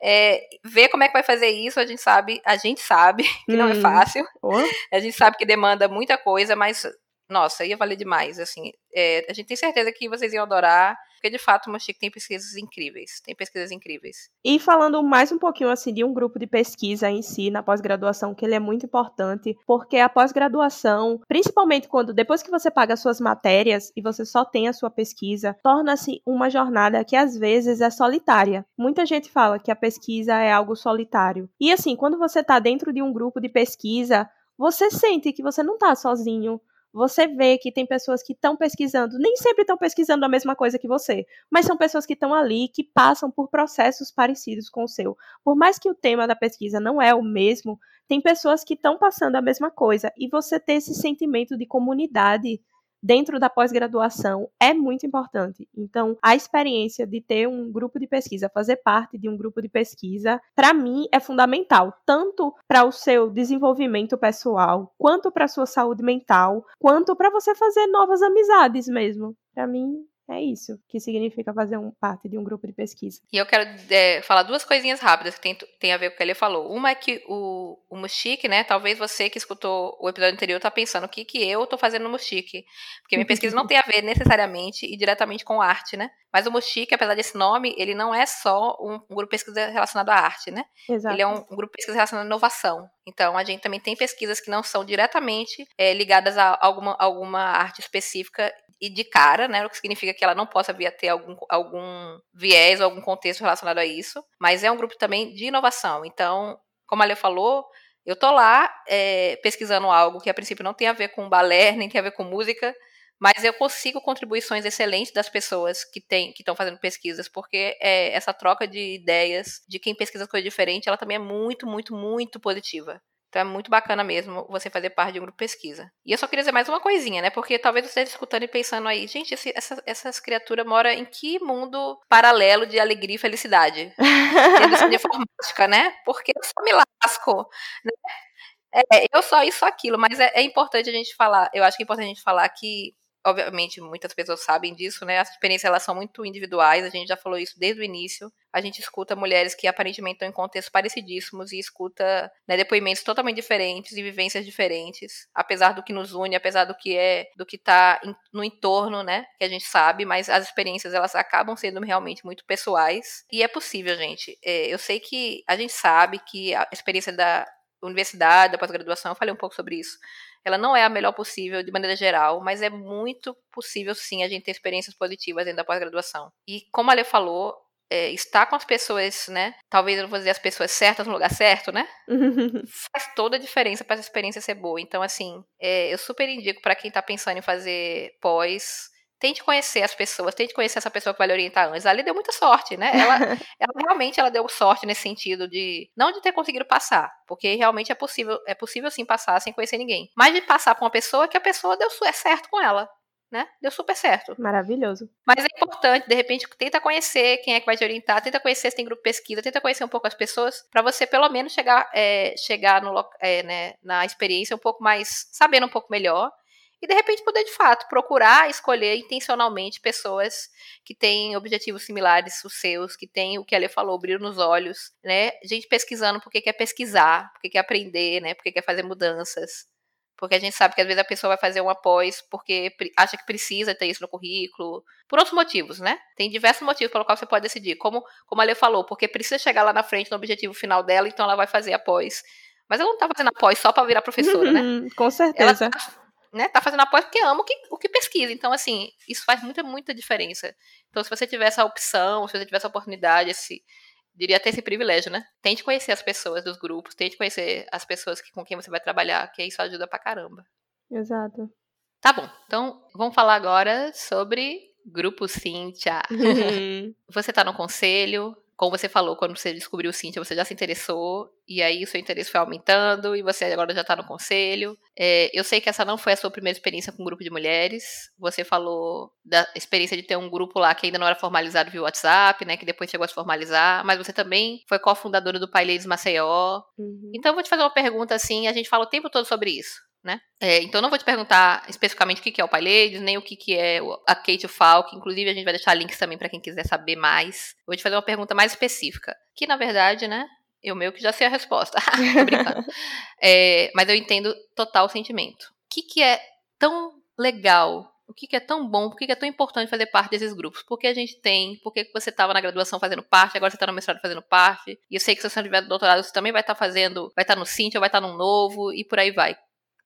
É, ver como é que vai fazer isso, a gente sabe, a gente sabe que hum. não é hum. fácil. Oh. A gente sabe que demanda muita coisa, mas nossa, ia valer demais, assim. É, a gente tem certeza que vocês iam adorar, porque de fato o Mochique tem pesquisas incríveis, tem pesquisas incríveis. E falando mais um pouquinho, assim, de um grupo de pesquisa em si, na pós-graduação, que ele é muito importante, porque a pós-graduação, principalmente quando, depois que você paga suas matérias e você só tem a sua pesquisa, torna-se uma jornada que às vezes é solitária. Muita gente fala que a pesquisa é algo solitário. E assim, quando você está dentro de um grupo de pesquisa, você sente que você não está sozinho, você vê que tem pessoas que estão pesquisando, nem sempre estão pesquisando a mesma coisa que você, mas são pessoas que estão ali, que passam por processos parecidos com o seu. Por mais que o tema da pesquisa não é o mesmo, tem pessoas que estão passando a mesma coisa, e você ter esse sentimento de comunidade dentro da pós-graduação é muito importante. Então, a experiência de ter um grupo de pesquisa, fazer parte de um grupo de pesquisa, para mim é fundamental, tanto para o seu desenvolvimento pessoal, quanto para a sua saúde mental, quanto para você fazer novas amizades mesmo. Para mim É isso que significa fazer um, parte de um grupo de pesquisa. E eu quero é, falar duas coisinhas rápidas que tem, tem a ver com o que ele falou. Uma é que o, o né? Talvez você que escutou o episódio anterior tá pensando o que, que eu tô fazendo no Muxique. Porque minha pesquisa não tem a ver necessariamente e diretamente com arte, né? Mas o Muxique, apesar desse nome, ele não é só um, um grupo de pesquisa relacionado à arte, né? Exato. Ele é um, um, grupo de pesquisa relacionado à inovação. Então, a gente também tem pesquisas que não são diretamente é, ligadas a alguma, alguma arte específica e de cara, né? O que significa que ela não possa vir a ter algum, algum viés ou algum contexto relacionado a isso. Mas é um grupo também de inovação. Então, como a Lê falou, eu tô lá é, pesquisando algo que a princípio não tem a ver com balé, nem tem a ver com música, mas eu consigo contribuições excelentes das pessoas que que estão fazendo pesquisas, porque é, essa troca de ideias de quem pesquisa coisa diferente, ela também é muito, muito, muito positiva. Então é muito bacana mesmo você fazer parte de um grupo de pesquisa. E eu só queria dizer mais uma coisinha, né? Porque talvez você esteja escutando e pensando aí, gente, esse, essa, essas criaturas moram em que mundo paralelo de alegria e felicidade? de informática, né? Porque eu só me lasco, né? É, eu só isso, aquilo, mas é, é importante a gente falar, eu acho que é importante a gente falar que obviamente muitas pessoas sabem disso, né? As experiências elas são muito individuais, a gente já falou isso desde o início. A gente escuta mulheres que aparentemente estão em contextos parecidíssimos e escuta né, depoimentos totalmente diferentes e vivências diferentes, apesar do que nos une, apesar do que é, do que está no entorno, né? Que a gente sabe, mas as experiências elas acabam sendo realmente muito pessoais e é possível, gente. É, eu sei que a gente sabe que a experiência da universidade, da pós-graduação, eu falei um pouco sobre isso ela não é a melhor possível de maneira geral, mas é muito possível sim a gente ter experiências positivas dentro da pós-graduação. E como a Lê falou, é, estar com as pessoas, né? Talvez eu não vou dizer as pessoas certas no lugar certo, né? Faz toda a diferença para essa experiência ser boa. Então, assim, é, eu super indico para quem está pensando em fazer pós tente conhecer as pessoas, tente conhecer essa pessoa que vai lhe orientar antes. Ali deu muita sorte, né? Ela, ela realmente ela deu sorte nesse sentido de não de ter conseguido passar, porque realmente é possível, é possível sim passar sem conhecer ninguém, mas de passar com uma pessoa que a pessoa deu é certo com ela. Né? Deu super certo. Maravilhoso. Mas é importante, de repente, tenta conhecer quem é que vai te orientar, tenta conhecer se tem grupo de pesquisa, tenta conhecer um pouco as pessoas, para você pelo menos chegar, é, chegar no, é, né, na experiência um pouco mais, sabendo um pouco melhor e de repente poder de fato procurar escolher intencionalmente pessoas que têm objetivos similares aos seus, que têm o que a Lê falou, brilho nos olhos, né? Gente pesquisando porque quer pesquisar, porque quer aprender, né? Porque quer fazer mudanças. Porque a gente sabe que às vezes a pessoa vai fazer um após porque acha que precisa ter isso no currículo. Por outros motivos, né? Tem diversos motivos pelo qual você pode decidir. Como, como a Lê falou, porque precisa chegar lá na frente no objetivo final dela, então ela vai fazer após. Mas ela não tá fazendo após só para virar professora, né? Com certeza. Ela tá né, tá fazendo apoio porque ama o que, o que pesquisa. Então, assim, isso faz muita, muita diferença. Então, se você tiver essa opção, se você tiver essa oportunidade, esse, diria até esse privilégio, né? Tente conhecer as pessoas dos grupos, tente conhecer as pessoas que, com quem você vai trabalhar, que isso ajuda pra caramba. Exato. Tá bom, então vamos falar agora sobre Grupo Cíntia. você tá no conselho, como você falou, quando você descobriu o Cintia, você já se interessou, e aí o seu interesse foi aumentando, e você agora já está no conselho. É, eu sei que essa não foi a sua primeira experiência com um grupo de mulheres. Você falou da experiência de ter um grupo lá que ainda não era formalizado via WhatsApp, né? Que depois chegou a se formalizar, mas você também foi cofundadora do Pai Ladies Maceió. Uhum. Então, eu vou te fazer uma pergunta assim, a gente fala o tempo todo sobre isso né? É, então não vou te perguntar especificamente o que é o PyLadies, nem o que é a Kate Falk, inclusive a gente vai deixar links também para quem quiser saber mais. vou te fazer uma pergunta mais específica, que na verdade, né, eu meio que já sei a resposta. Tô brincando. É, mas eu entendo total o sentimento. O que, que é tão legal o que, que, é tão bom, por que, que, é tão importante fazer parte desses grupos? Porque a gente tem, porque você estava na graduação fazendo parte, agora você está no mestrado fazendo parte, e eu sei que se você tiver doutorado, você também vai estar tá fazendo, vai estar tá no Cintia, vai estar tá novo, e por aí vai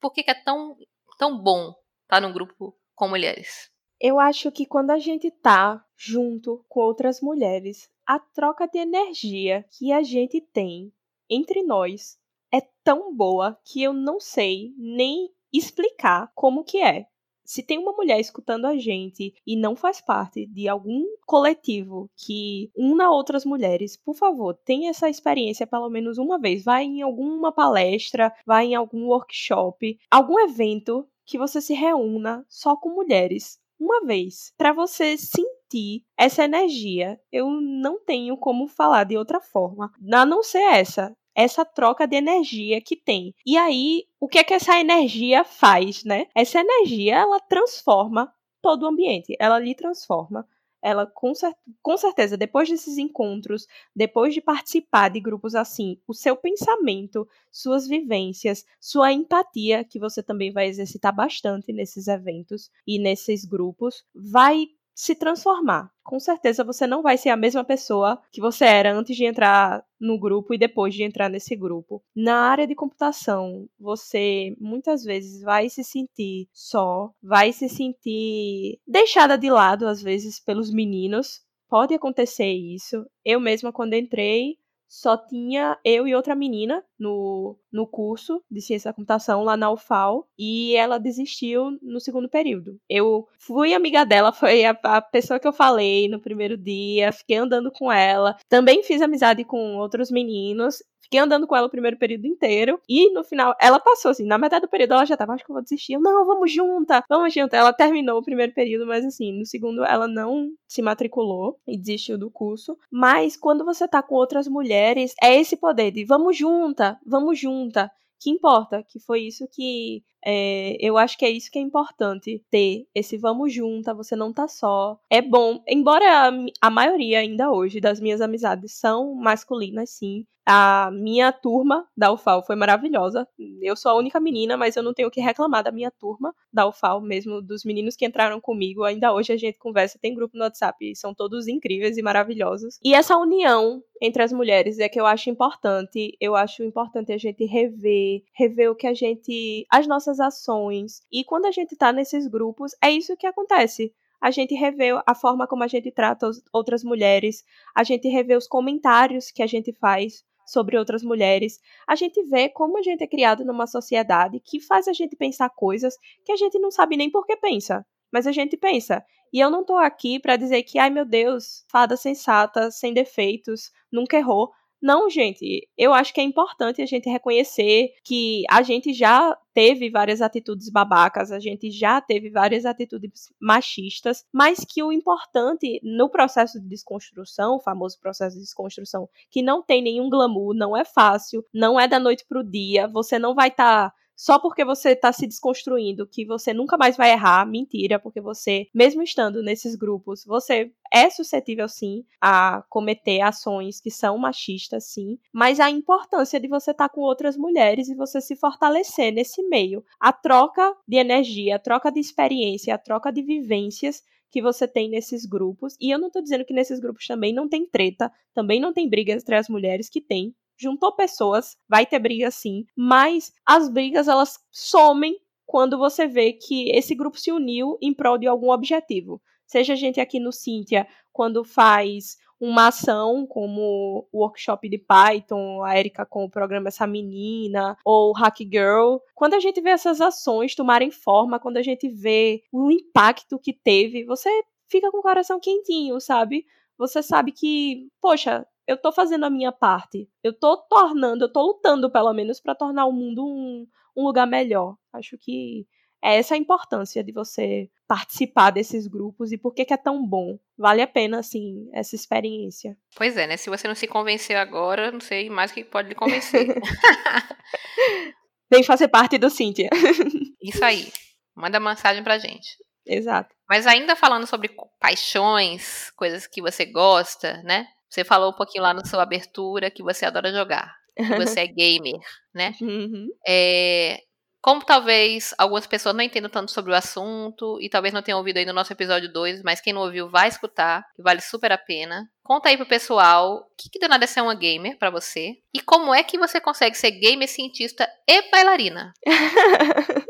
por que, que é tão, tão bom estar tá num grupo com mulheres? Eu acho que quando a gente tá junto com outras mulheres, a troca de energia que a gente tem entre nós é tão boa que eu não sei nem explicar como que é. Se tem uma mulher escutando a gente e não faz parte de algum coletivo que una outras mulheres, por favor, tenha essa experiência pelo menos uma vez. Vai em alguma palestra, vai em algum workshop, algum evento que você se reúna só com mulheres uma vez, para você sentir essa energia. Eu não tenho como falar de outra forma, a não ser essa essa troca de energia que tem. E aí, o que é que essa energia faz, né? Essa energia, ela transforma todo o ambiente. Ela lhe transforma. Ela, com, cer com certeza, depois desses encontros, depois de participar de grupos assim, o seu pensamento, suas vivências, sua empatia, que você também vai exercitar bastante nesses eventos e nesses grupos, vai se transformar. Com certeza você não vai ser a mesma pessoa que você era antes de entrar no grupo e depois de entrar nesse grupo. Na área de computação, você muitas vezes vai se sentir só, vai se sentir deixada de lado às vezes pelos meninos. Pode acontecer isso. Eu mesma quando entrei, só tinha eu e outra menina no, no curso de ciência da computação lá na UFAL e ela desistiu no segundo período. Eu fui amiga dela, foi a, a, pessoa que eu falei no primeiro dia, fiquei andando com ela. Também fiz amizade com outros meninos Fiquei andando com ela o primeiro período inteiro. E no final, ela passou, assim, na metade do período ela já tava, acho que eu vou desistir. Eu, não, vamos junta, vamos junta. Ela terminou o primeiro período, mas assim, no segundo ela não se matriculou e desistiu do curso. Mas quando você tá com outras mulheres, é esse poder de vamos junta, vamos junta que importa, que foi isso que é, eu acho que é isso que é importante ter esse vamos junta, você não tá só. É bom, embora a, a maioria ainda hoje das minhas amizades são masculinas, sim. A minha turma da UFAL foi maravilhosa. Eu sou a única menina, mas eu não tenho o que reclamar da minha turma da UFAL, mesmo dos meninos que entraram comigo. Ainda hoje a gente conversa, tem grupo no WhatsApp, são todos incríveis e maravilhosos. E essa união entre as mulheres é que eu acho importante. Eu acho importante a gente rever, rever o que a gente. as nossas ações. E quando a gente tá nesses grupos, é isso que acontece a gente revê a forma como a gente trata outras mulheres, a gente revê os comentários que a gente faz sobre outras mulheres. A gente vê como a gente é criado numa sociedade que faz a gente pensar coisas que a gente não sabe nem por que pensa. Mas a gente pensa. E eu não tô aqui para dizer que, ai meu Deus, fada sensata, sem defeitos, nunca errou. Não, gente, eu acho que é importante a gente reconhecer que a gente já teve várias atitudes babacas, a gente já teve várias atitudes machistas, mas que o importante no processo de desconstrução, o famoso processo de desconstrução, que não tem nenhum glamour, não é fácil, não é da noite pro dia, você não vai estar tá só porque você está se desconstruindo que você nunca mais vai errar, mentira, porque você, mesmo estando nesses grupos, você é suscetível sim a cometer ações que são machistas, sim, mas a importância de você estar tá com outras mulheres e você se fortalecer nesse meio. A troca de energia, a troca de experiência, a troca de vivências que você tem nesses grupos. E eu não tô dizendo que nesses grupos também não tem treta, também não tem brigas entre as mulheres, que tem, juntou pessoas, vai ter briga sim, mas as brigas elas somem quando você vê que esse grupo se uniu em prol de algum objetivo. Seja a gente aqui no Cynthia, quando faz uma ação como o workshop de Python, a Erika com o programa Essa Menina, ou Hack Girl. Quando a gente vê essas ações tomarem forma, quando a gente vê o impacto que teve, você fica com o coração quentinho, sabe? Você sabe que, poxa, eu tô fazendo a minha parte. Eu tô tornando, eu tô lutando pelo menos para tornar o mundo um, um lugar melhor. Acho que é essa a importância de você participar desses grupos e por que, que é tão bom. Vale a pena, assim, essa experiência. Pois é, né? Se você não se convencer agora, não sei mais o que pode lhe convencer. Vem fazer parte do Cíntia. Isso aí. Manda mensagem pra gente. Exato. Mas ainda falando sobre paixões, coisas que você gosta, né? Você falou um pouquinho lá na sua abertura que você adora jogar. Que você é gamer, né? Uhum. É, como talvez algumas pessoas não entendam tanto sobre o assunto e talvez não tenham ouvido aí no nosso episódio 2, mas quem não ouviu vai escutar, que vale super a pena. Conta aí pro pessoal o que, que danada é ser uma gamer para você e como é que você consegue ser gamer, cientista e bailarina.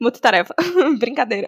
Multitarefa. Brincadeira.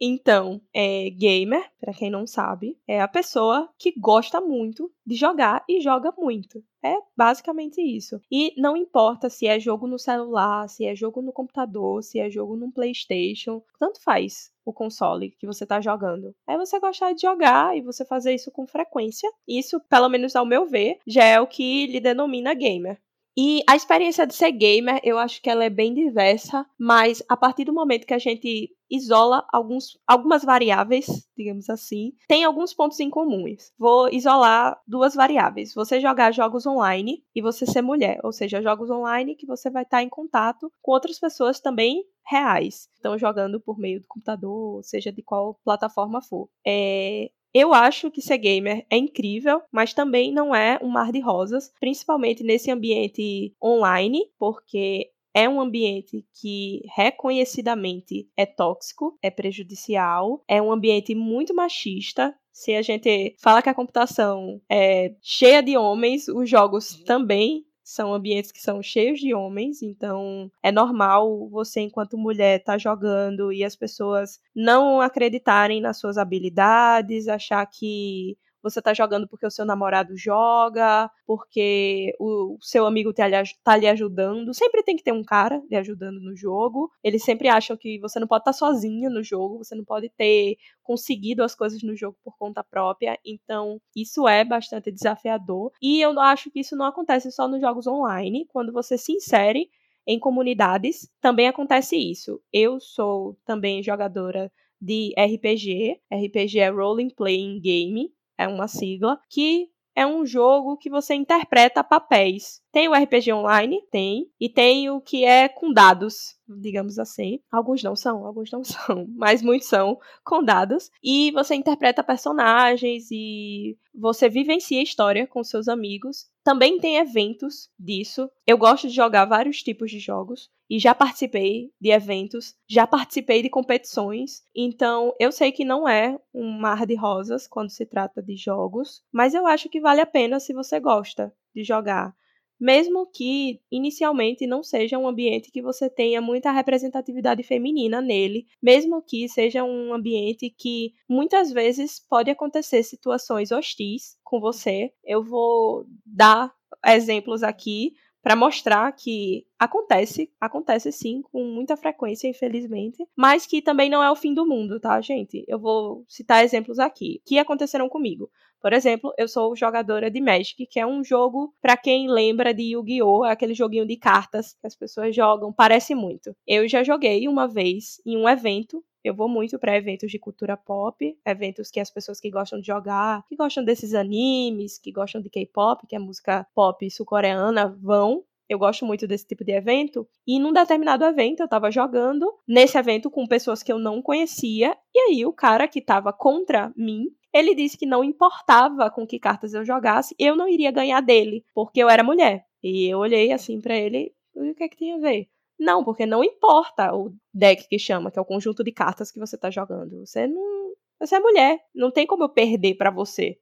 Então, é gamer, para quem não sabe, é a pessoa que gosta muito de jogar e joga muito. É basicamente isso. E não importa se é jogo no celular, se é jogo no computador, se é jogo no PlayStation, tanto faz o console que você tá jogando. É você gostar de jogar e você fazer isso com frequência. Isso, pelo menos ao meu ver, já é o que lhe denomina gamer. E a experiência de ser gamer, eu acho que ela é bem diversa, mas a partir do momento que a gente isola alguns, algumas variáveis, digamos assim, tem alguns pontos em comuns. Vou isolar duas variáveis. Você jogar jogos online e você ser mulher, ou seja, jogos online que você vai estar em contato com outras pessoas também reais. Estão jogando por meio do computador, seja de qual plataforma for. É, eu acho que ser gamer é incrível, mas também não é um mar de rosas, principalmente nesse ambiente online, porque é um ambiente que reconhecidamente é tóxico, é prejudicial, é um ambiente muito machista. Se a gente fala que a computação é cheia de homens, os jogos também são ambientes que são cheios de homens, então é normal você, enquanto mulher, estar tá jogando e as pessoas não acreditarem nas suas habilidades, achar que você tá jogando porque o seu namorado joga, porque o seu amigo tá, tá lhe ajudando. Sempre tem que ter um cara lhe ajudando no jogo. Eles sempre acham que você não pode estar tá sozinho no jogo, você não pode ter conseguido as coisas no jogo por conta própria. Então, isso é bastante desafiador. E eu acho que isso não acontece só nos jogos online. Quando você se insere em comunidades, também acontece isso. Eu sou também jogadora de RPG. RPG é Role Playing Game é uma sigla, que é um jogo que você interpreta papéis. Tem o RPG online? Tem. E tem o que é com dados, digamos assim. Alguns não são, alguns não são, mas muitos são com dados. E você interpreta personagens e você vivencia a história com seus amigos. Também tem eventos disso. Eu gosto de jogar vários tipos de jogos e já participei de eventos, já participei de competições. Então, eu sei que não é um mar de rosas quando se trata de jogos, mas eu acho que vale a pena se você gosta de jogar mesmo que inicialmente não seja um ambiente que você tenha muita representatividade feminina nele, mesmo que seja um ambiente que muitas vezes pode acontecer situações hostis com você. Eu vou dar exemplos aqui para mostrar que acontece, acontece sim, com muita frequência, infelizmente, mas que também não é o fim do mundo, tá, gente? Eu vou citar exemplos aqui que aconteceram comigo. Por exemplo, eu sou jogadora de Magic, que é um jogo, para quem lembra de Yu-Gi-Oh!, é aquele joguinho de cartas que as pessoas jogam, parece muito. Eu já joguei uma vez em um evento eu vou muito para eventos de cultura pop, eventos que as pessoas que gostam de jogar, que gostam desses animes, que gostam de K-pop, que é música pop sul-coreana, vão. Eu gosto muito desse tipo de evento. E num determinado evento, eu tava jogando nesse evento com pessoas que eu não conhecia. E aí, o cara que tava contra mim ele disse que não importava com que cartas eu jogasse, eu não iria ganhar dele, porque eu era mulher. E eu olhei assim para ele, o que é que tem a ver? Não, porque não importa o deck que chama, que é o conjunto de cartas que você tá jogando. Você não. Você é mulher. Não tem como eu perder para você.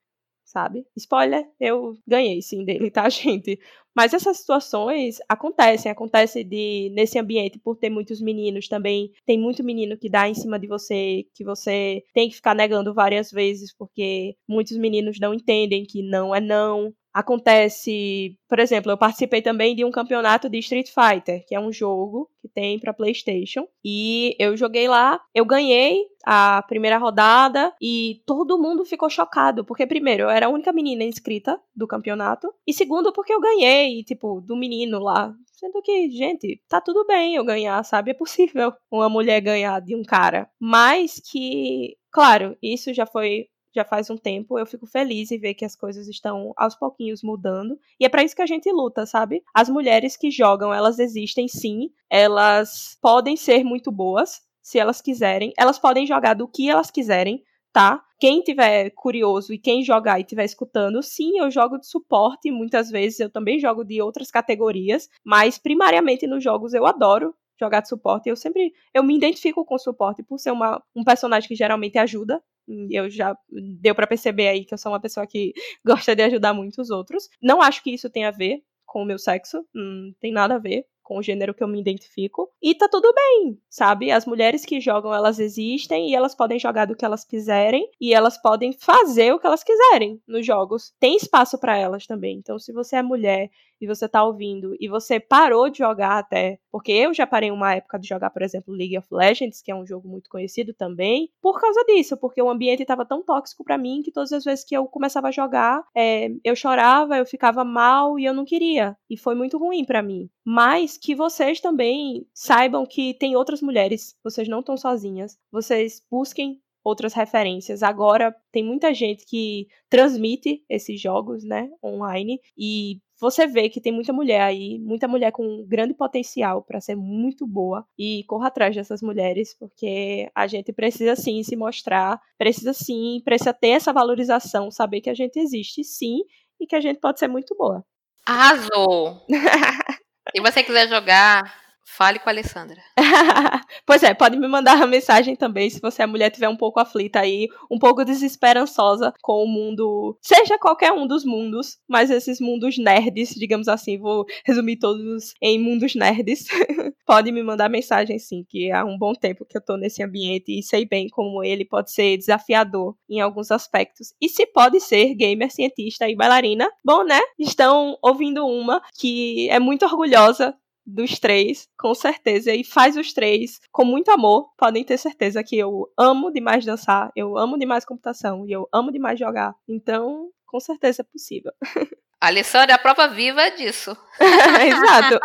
Sabe? Spoiler, eu ganhei sim dele, tá, gente? Mas essas situações acontecem, acontece de nesse ambiente por ter muitos meninos também, tem muito menino que dá em cima de você, que você tem que ficar negando várias vezes porque muitos meninos não entendem que não é não, acontece, por exemplo, eu participei também de um campeonato de Street Fighter, que é um jogo que tem para PlayStation, e eu joguei lá, eu ganhei a primeira rodada e todo mundo ficou chocado, porque primeiro, eu era a única menina inscrita do campeonato, e segundo, porque eu ganhei, tipo, do menino lá, Sendo que, gente, tá tudo bem eu ganhar, sabe? É possível uma mulher ganhar de um cara. Mas que, claro, isso já foi já faz um tempo, eu fico feliz em ver que as coisas estão aos pouquinhos mudando. E é para isso que a gente luta, sabe? As mulheres que jogam, elas existem sim, elas podem ser muito boas, se elas quiserem. Elas podem jogar do que elas quiserem, tá? Quem tiver curioso e quem jogar e estiver escutando, sim, eu jogo de suporte, muitas vezes eu também jogo de outras categorias, mas primariamente nos jogos eu adoro jogar de suporte. Eu sempre eu me identifico com suporte por ser uma, um personagem que geralmente ajuda. Eu já deu para perceber aí que eu sou uma pessoa que gosta de ajudar muito os outros. Não acho que isso tenha a ver com o meu sexo, não tem nada a ver com o gênero que eu me identifico. E tá tudo bem, sabe? As mulheres que jogam, elas existem e elas podem jogar do que elas quiserem e elas podem fazer o que elas quiserem nos jogos. Tem espaço para elas também. Então, se você é mulher e você tá ouvindo e você parou de jogar até, porque eu já parei uma época de jogar, por exemplo, League of Legends, que é um jogo muito conhecido também, por causa disso, porque o ambiente estava tão tóxico para mim que todas as vezes que eu começava a jogar, é, eu chorava, eu ficava mal e eu não queria. E foi muito ruim para mim. Mas que vocês também saibam que tem outras mulheres, vocês não estão sozinhas. Vocês busquem outras referências. Agora tem muita gente que transmite esses jogos, né, online e você vê que tem muita mulher aí, muita mulher com grande potencial para ser muito boa e corra atrás dessas mulheres, porque a gente precisa sim se mostrar, precisa sim, precisa ter essa valorização, saber que a gente existe sim e que a gente pode ser muito boa. Arrasou! Se você quiser jogar Fale com a Alessandra. pois é, pode me mandar uma mensagem também se você, a mulher, tiver um pouco aflita aí, um pouco desesperançosa com o mundo, seja qualquer um dos mundos, mas esses mundos nerds, digamos assim, vou resumir todos em mundos nerds. pode me mandar mensagem sim, que há um bom tempo que eu tô nesse ambiente e sei bem como ele pode ser desafiador em alguns aspectos. E se pode ser gamer, cientista e bailarina, bom, né? Estão ouvindo uma que é muito orgulhosa dos três, com certeza, e faz os três com muito amor. Podem ter certeza que eu amo demais dançar, eu amo demais computação e eu amo demais jogar. Então, com certeza é possível. A Alessandra é a prova viva disso. Exato.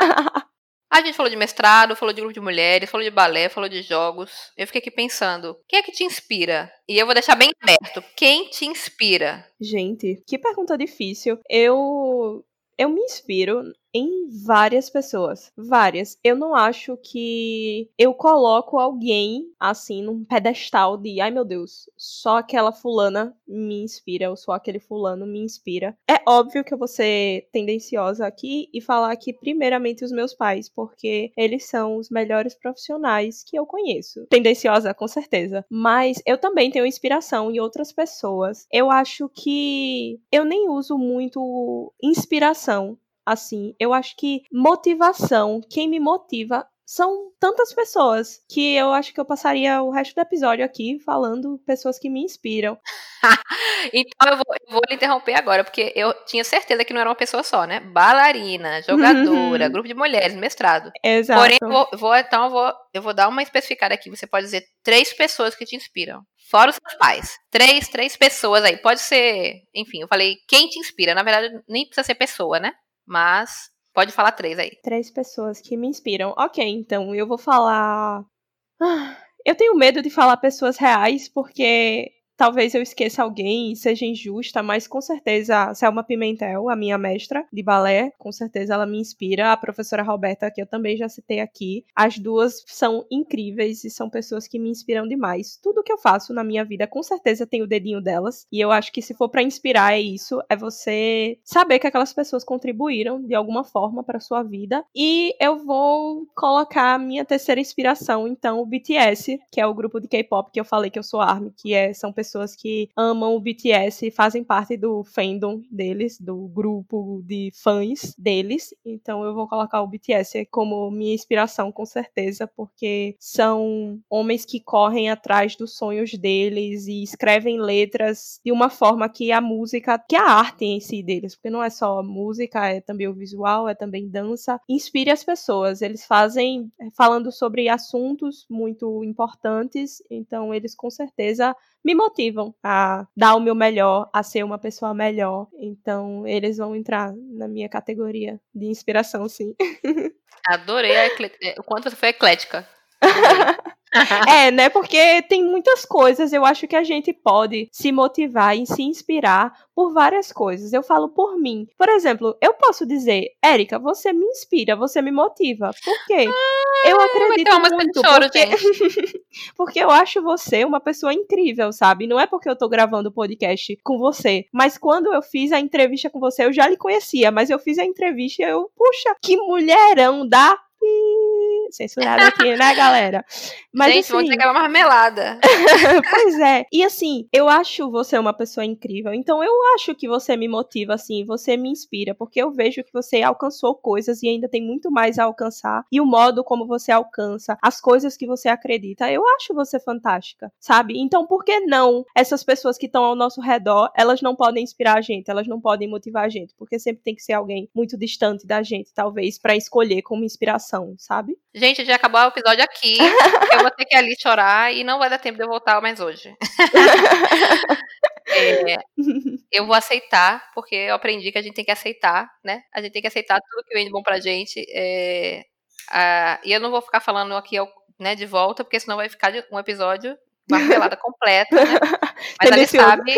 A gente falou de mestrado, falou de grupo de mulheres, falou de balé, falou de jogos. Eu fiquei aqui pensando, quem é que te inspira? E eu vou deixar bem aberto. Quem te inspira? Gente, que pergunta difícil. Eu eu me inspiro em várias pessoas. Várias. Eu não acho que eu coloco alguém assim num pedestal de ai meu Deus, só aquela fulana me inspira, ou só aquele fulano me inspira. É óbvio que eu vou ser tendenciosa aqui e falar aqui primeiramente os meus pais, porque eles são os melhores profissionais que eu conheço. Tendenciosa, com certeza. Mas eu também tenho inspiração em outras pessoas. Eu acho que eu nem uso muito inspiração assim. Eu acho que motivação, quem me motiva são tantas pessoas que eu acho que eu passaria o resto do episódio aqui falando pessoas que me inspiram. então eu vou, eu vou lhe interromper agora, porque eu tinha certeza que não era uma pessoa só, né? Bailarina, jogadora, grupo de mulheres, mestrado. Exato. Porém, eu vou, vou, então eu vou, eu vou dar uma especificada aqui. Você pode dizer três pessoas que te inspiram. Fora os seus pais. Três, três pessoas aí. Pode ser, enfim, eu falei quem te inspira. Na verdade, nem precisa ser pessoa, né? Mas pode falar três aí. Três pessoas que me inspiram. Ok, então eu vou falar. Ah, eu tenho medo de falar pessoas reais, porque Talvez eu esqueça alguém seja injusta, mas com certeza a Selma Pimentel, a minha mestra de balé, com certeza ela me inspira. A professora Roberta, que eu também já citei aqui. As duas são incríveis e são pessoas que me inspiram demais. Tudo que eu faço na minha vida, com certeza tem o dedinho delas. E eu acho que se for para inspirar é isso, é você saber que aquelas pessoas contribuíram de alguma forma para sua vida. E eu vou colocar a minha terceira inspiração, então, o BTS, que é o grupo de K-pop que eu falei que eu sou ARMY, que é, são pessoas pessoas que amam o BTS e fazem parte do fandom deles, do grupo de fãs deles. Então eu vou colocar o BTS como minha inspiração, com certeza, porque são homens que correm atrás dos sonhos deles e escrevem letras de uma forma que a música, que a arte em si deles, porque não é só música, é também o visual, é também dança, inspire as pessoas. Eles fazem falando sobre assuntos muito importantes, então eles com certeza me motivam a dar o meu melhor, a ser uma pessoa melhor. Então, eles vão entrar na minha categoria de inspiração, sim. Adorei o quanto você foi eclética. é, né? Porque tem muitas coisas. Eu acho que a gente pode se motivar e se inspirar por várias coisas. Eu falo por mim. Por exemplo, eu posso dizer, Érica, você me inspira, você me motiva. Por quê? Ah, eu acredito muito. Choro, porque... porque eu acho você uma pessoa incrível, sabe? Não é porque eu tô gravando o podcast com você, mas quando eu fiz a entrevista com você, eu já lhe conhecia, mas eu fiz a entrevista e eu, puxa, que mulherão da censurado aqui, né, galera? Mas, Gente, assim, ter que uma marmelada. pois é. E assim, eu acho você uma pessoa incrível. Então eu acho que você me motiva, assim, você me inspira, porque eu vejo que você alcançou coisas e ainda tem muito mais a alcançar. E o modo como você alcança, as coisas que você acredita, eu acho você fantástica, sabe? Então por que não essas pessoas que estão ao nosso redor, elas não podem inspirar a gente, elas não podem motivar a gente, porque sempre tem que ser alguém muito distante da gente, talvez, para escolher como inspiração, sabe? Gente, já acabou o episódio aqui. eu vou ter que ir ali chorar e não vai dar tempo de eu voltar mais hoje. É, eu vou aceitar, porque eu aprendi que a gente tem que aceitar, né? A gente tem que aceitar tudo que vem de bom pra gente. É, a, e eu não vou ficar falando aqui né, de volta, porque senão vai ficar um episódio, uma pelada completa, né? Mas a gente sabe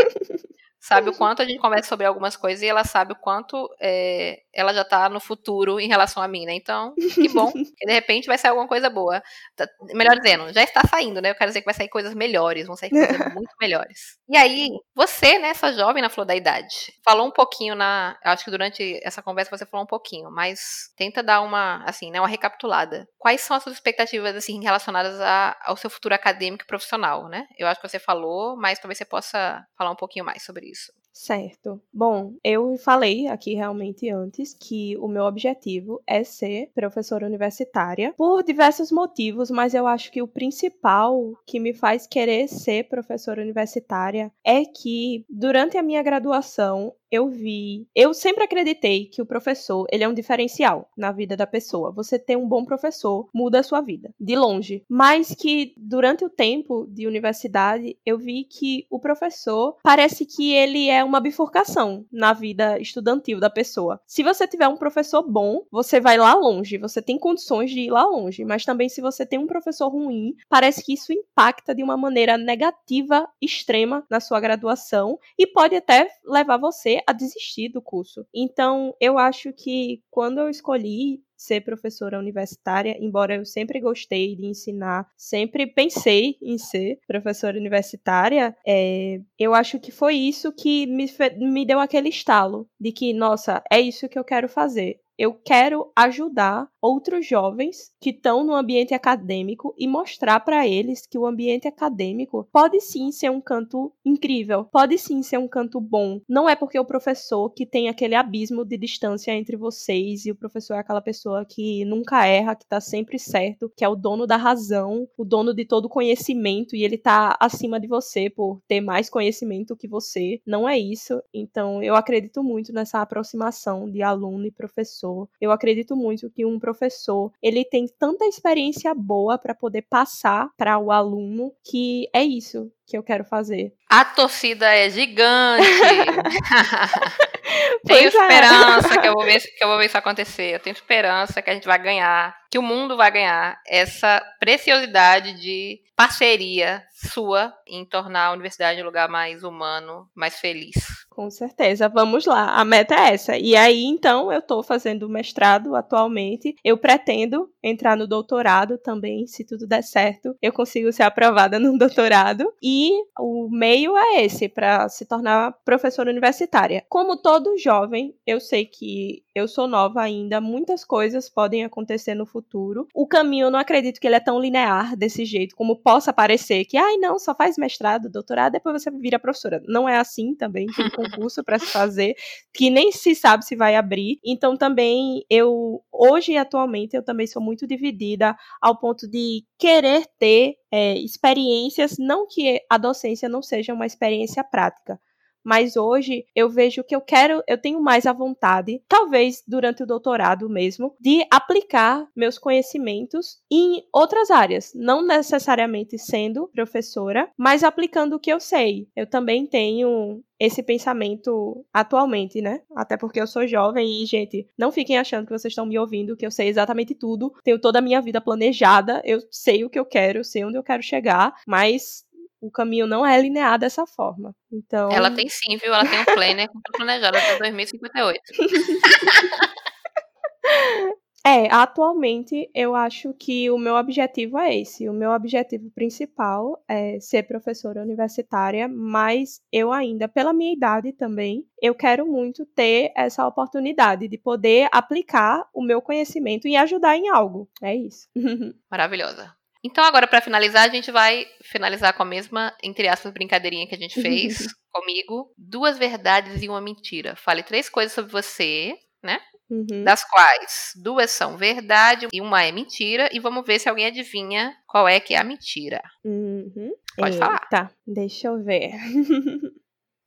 sabe o quanto a gente conversa sobre algumas coisas e ela sabe o quanto é, ela já tá no futuro em relação a mim, né? Então, que bom, que de repente vai sair alguma coisa boa. Tá, melhor dizendo, já está saindo, né? Eu quero dizer que vai sair coisas melhores, vão sair coisas muito melhores. E aí, você, né, essa jovem na flor da idade, falou um pouquinho na. Acho que durante essa conversa você falou um pouquinho, mas tenta dar uma, assim, né, uma recapitulada. Quais são as suas expectativas, assim, relacionadas a, ao seu futuro acadêmico e profissional, né? Eu acho que você falou, mas talvez você possa falar um pouquinho mais sobre isso isso. Certo. Bom, eu falei aqui realmente antes que o meu objetivo é ser professora universitária por diversos motivos, mas eu acho que o principal que me faz querer ser professora universitária é que durante a minha graduação eu vi, eu sempre acreditei que o professor, ele é um diferencial na vida da pessoa. Você ter um bom professor muda a sua vida, de longe. Mas que durante o tempo de universidade, eu vi que o professor parece que ele é uma bifurcação na vida estudantil da pessoa. Se você tiver um professor bom, você vai lá longe, você tem condições de ir lá longe, mas também se você tem um professor ruim, parece que isso impacta de uma maneira negativa extrema na sua graduação e pode até levar você a desistir do curso. Então, eu acho que quando eu escolhi ser professora universitária, embora eu sempre gostei de ensinar, sempre pensei em ser professora universitária, é, eu acho que foi isso que me, me deu aquele estalo de que, nossa, é isso que eu quero fazer eu quero ajudar outros jovens que estão no ambiente acadêmico e mostrar para eles que o ambiente acadêmico pode sim ser um canto incrível, pode sim ser um canto bom. Não é porque o professor que tem aquele abismo de distância entre vocês e o professor é aquela pessoa que nunca erra, que tá sempre certo, que é o dono da razão, o dono de todo conhecimento e ele tá acima de você por ter mais conhecimento que você. Não é isso. Então, eu acredito muito nessa aproximação de aluno e professor professor. Eu acredito muito que um professor, ele tem tanta experiência boa para poder passar para o aluno que é isso que eu quero fazer. A torcida é gigante. tenho é. esperança que eu, vou ver, que eu vou ver isso acontecer. Eu tenho esperança que a gente vai ganhar, que o mundo vai ganhar essa preciosidade de parceria sua em tornar a universidade um lugar mais humano, mais feliz. Com certeza, vamos lá. A meta é essa. E aí, então, eu estou fazendo mestrado atualmente. Eu pretendo entrar no doutorado também, se tudo der certo. Eu consigo ser aprovada no doutorado. E o meio é esse, para se tornar professora universitária. Como todo jovem, eu sei que eu sou nova ainda, muitas coisas podem acontecer no futuro. O caminho, eu não acredito que ele é tão linear desse jeito, como possa parecer que, ai, não, só faz mestrado, doutorado, depois você vira professora. Não é assim também. Tem concurso para se fazer, que nem se sabe se vai abrir. Então também eu hoje e atualmente eu também sou muito dividida ao ponto de querer ter é, experiências, não que a docência não seja uma experiência prática, mas hoje eu vejo que eu quero, eu tenho mais a vontade, talvez durante o doutorado mesmo, de aplicar meus conhecimentos em outras áreas, não necessariamente sendo professora, mas aplicando o que eu sei. Eu também tenho esse pensamento atualmente, né? Até porque eu sou jovem e, gente, não fiquem achando que vocês estão me ouvindo, que eu sei exatamente tudo, tenho toda a minha vida planejada, eu sei o que eu quero, sei onde eu quero chegar, mas o caminho não é linear dessa forma. Então. Ela tem sim, viu? Ela tem um planner planejado até 2058. É, atualmente eu acho que o meu objetivo é esse. O meu objetivo principal é ser professora universitária, mas eu ainda, pela minha idade também, eu quero muito ter essa oportunidade de poder aplicar o meu conhecimento e ajudar em algo. É isso. Maravilhosa. Então, agora, para finalizar, a gente vai finalizar com a mesma, entre aspas, brincadeirinha que a gente fez comigo. Duas verdades e uma mentira. Fale três coisas sobre você, né? Uhum. Das quais duas são verdade e uma é mentira. E vamos ver se alguém adivinha qual é que é a mentira. Uhum. Pode falar. Tá, deixa eu ver.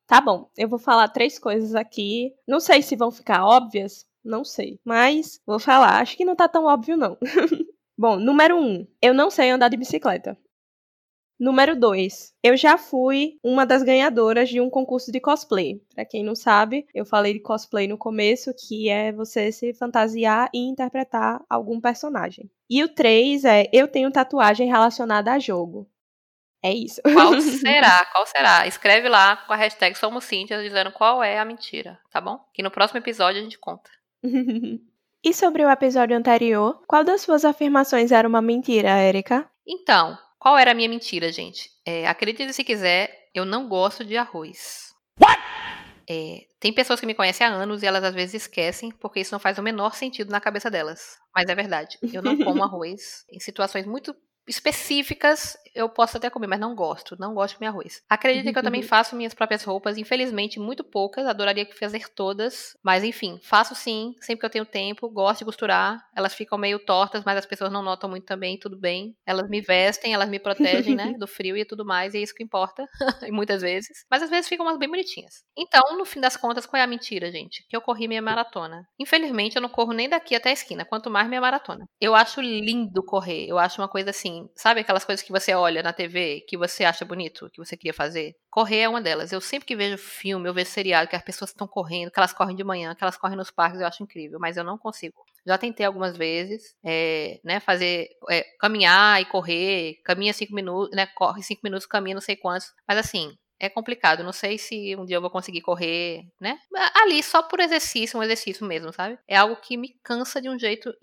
tá bom, eu vou falar três coisas aqui. Não sei se vão ficar óbvias, não sei. Mas vou falar. Acho que não tá tão óbvio, não. bom, número um, eu não sei andar de bicicleta. Número 2. Eu já fui uma das ganhadoras de um concurso de cosplay. Pra quem não sabe, eu falei de cosplay no começo, que é você se fantasiar e interpretar algum personagem. E o 3 é eu tenho tatuagem relacionada a jogo. É isso. Qual será? Qual será? Escreve lá com a hashtag Somos Cíntia dizendo qual é a mentira, tá bom? Que no próximo episódio a gente conta. e sobre o episódio anterior, qual das suas afirmações era uma mentira, Erika? Então, qual era a minha mentira, gente? É, acredite se quiser, eu não gosto de arroz. É, tem pessoas que me conhecem há anos e elas às vezes esquecem, porque isso não faz o menor sentido na cabeça delas. Mas é verdade. Eu não como arroz em situações muito específicas eu posso até comer, mas não gosto. Não gosto de comer arroz. Acreditem que eu também faço minhas próprias roupas, infelizmente muito poucas, adoraria fazer todas, mas enfim, faço sim, sempre que eu tenho tempo, gosto de costurar. Elas ficam meio tortas, mas as pessoas não notam muito também, tudo bem. Elas me vestem, elas me protegem, né, do frio e tudo mais, e é isso que importa, e muitas vezes. Mas às vezes ficam umas bem bonitinhas. Então, no fim das contas, qual é a mentira, gente? Que eu corri minha maratona. Infelizmente, eu não corro nem daqui até a esquina, quanto mais minha maratona. Eu acho lindo correr, eu acho uma coisa assim, sabe aquelas coisas que você olha na TV que você acha bonito, que você queria fazer? Correr é uma delas. Eu sempre que vejo filme, eu vejo seriado, que as pessoas estão correndo, que elas correm de manhã, que elas correm nos parques, eu acho incrível, mas eu não consigo. Já tentei algumas vezes, é, né, fazer, é, caminhar e correr, caminha cinco minutos, né, corre cinco minutos, caminha não sei quantos, mas assim, é complicado. Não sei se um dia eu vou conseguir correr, né? Ali só por exercício, um exercício mesmo, sabe? É algo que me cansa de um jeito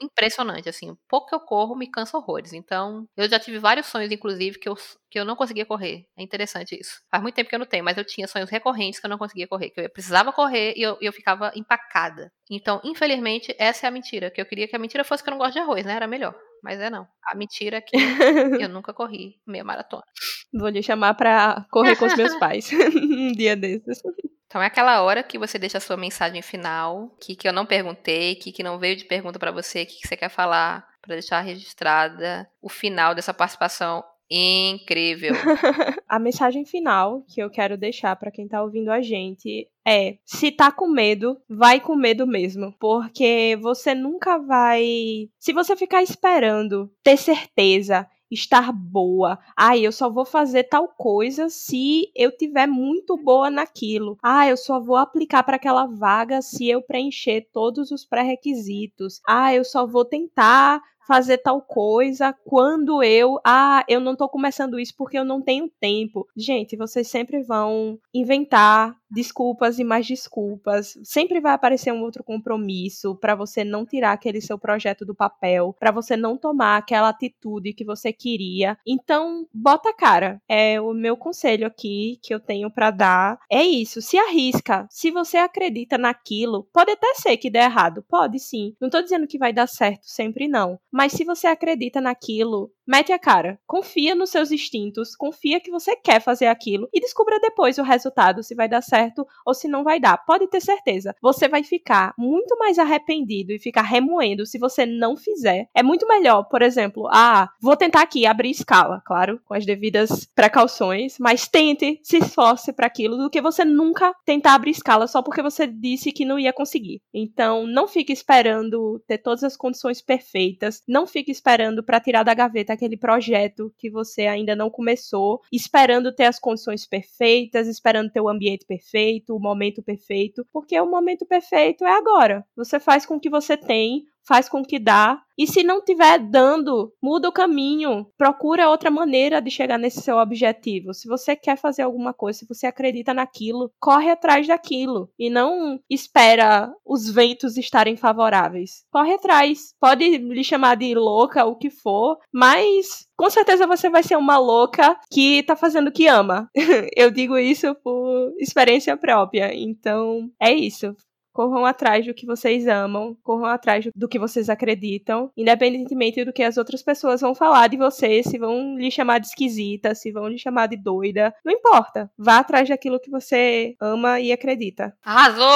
impressionante, assim. O pouco que eu corro me cansa horrores. Então, eu já tive vários sonhos, inclusive, que eu, que eu não conseguia correr. É interessante isso. Faz muito tempo que eu não tenho, mas eu tinha sonhos recorrentes que eu não conseguia correr. Que eu precisava correr e eu, eu ficava empacada. Então, infelizmente, essa é a mentira. Que eu queria que a mentira fosse que eu não gosto de arroz, né? Era melhor. Mas é não. A mentira é que eu nunca corri meia maratona. Vou lhe chamar pra correr com os meus pais um dia desses. Então é aquela hora que você deixa a sua mensagem final, que, que eu não perguntei, que, que não veio de pergunta para você, que, que você quer falar, para deixar registrada o final dessa participação incrível. a mensagem final que eu quero deixar para quem tá ouvindo a gente é: se tá com medo, vai com medo mesmo, porque você nunca vai, se você ficar esperando ter certeza estar boa. Ah, eu só vou fazer tal coisa se eu tiver muito boa naquilo. Ah, eu só vou aplicar para aquela vaga se eu preencher todos os pré-requisitos. Ah, eu só vou tentar fazer tal coisa quando eu, ah, eu não tô começando isso porque eu não tenho tempo. Gente, vocês sempre vão inventar desculpas e mais desculpas. Sempre vai aparecer um outro compromisso para você não tirar aquele seu projeto do papel, para você não tomar aquela atitude que você queria. Então, bota a cara. É o meu conselho aqui que eu tenho para dar. É isso, se arrisca. Se você acredita naquilo, pode até ser que dê errado, pode sim. Não tô dizendo que vai dar certo sempre não, mas se você acredita naquilo, mete a cara. Confia nos seus instintos, confia que você quer fazer aquilo e descubra depois o resultado se vai dar certo certo ou se não vai dar. Pode ter certeza. Você vai ficar muito mais arrependido e ficar remoendo se você não fizer. É muito melhor, por exemplo, ah, vou tentar aqui abrir escala, claro, com as devidas precauções, mas tente, se esforce para aquilo, do que você nunca tentar abrir escala só porque você disse que não ia conseguir. Então, não fique esperando ter todas as condições perfeitas, não fique esperando para tirar da gaveta aquele projeto que você ainda não começou, esperando ter as condições perfeitas, esperando ter o ambiente perfeito perfeito, o momento perfeito, porque o momento perfeito é agora. Você faz com o que você tem, faz com que dá E se não tiver dando, muda o caminho. Procura outra maneira de chegar nesse seu objetivo. Se você quer fazer alguma coisa, se você acredita naquilo, corre atrás daquilo. E não espera os ventos estarem favoráveis. Corre atrás. Pode lhe chamar de louca, o que for, mas com certeza você vai ser uma louca que tá fazendo o que ama. Eu digo isso por experiência própria. Então, é isso. Corram atrás do que vocês amam, corram atrás do que vocês acreditam, independentemente do que as outras pessoas vão falar de você, se vão lhe chamar de esquisita, se vão lhe chamar de doida. Não importa. Vá atrás daquilo que você ama e acredita. Arrasou!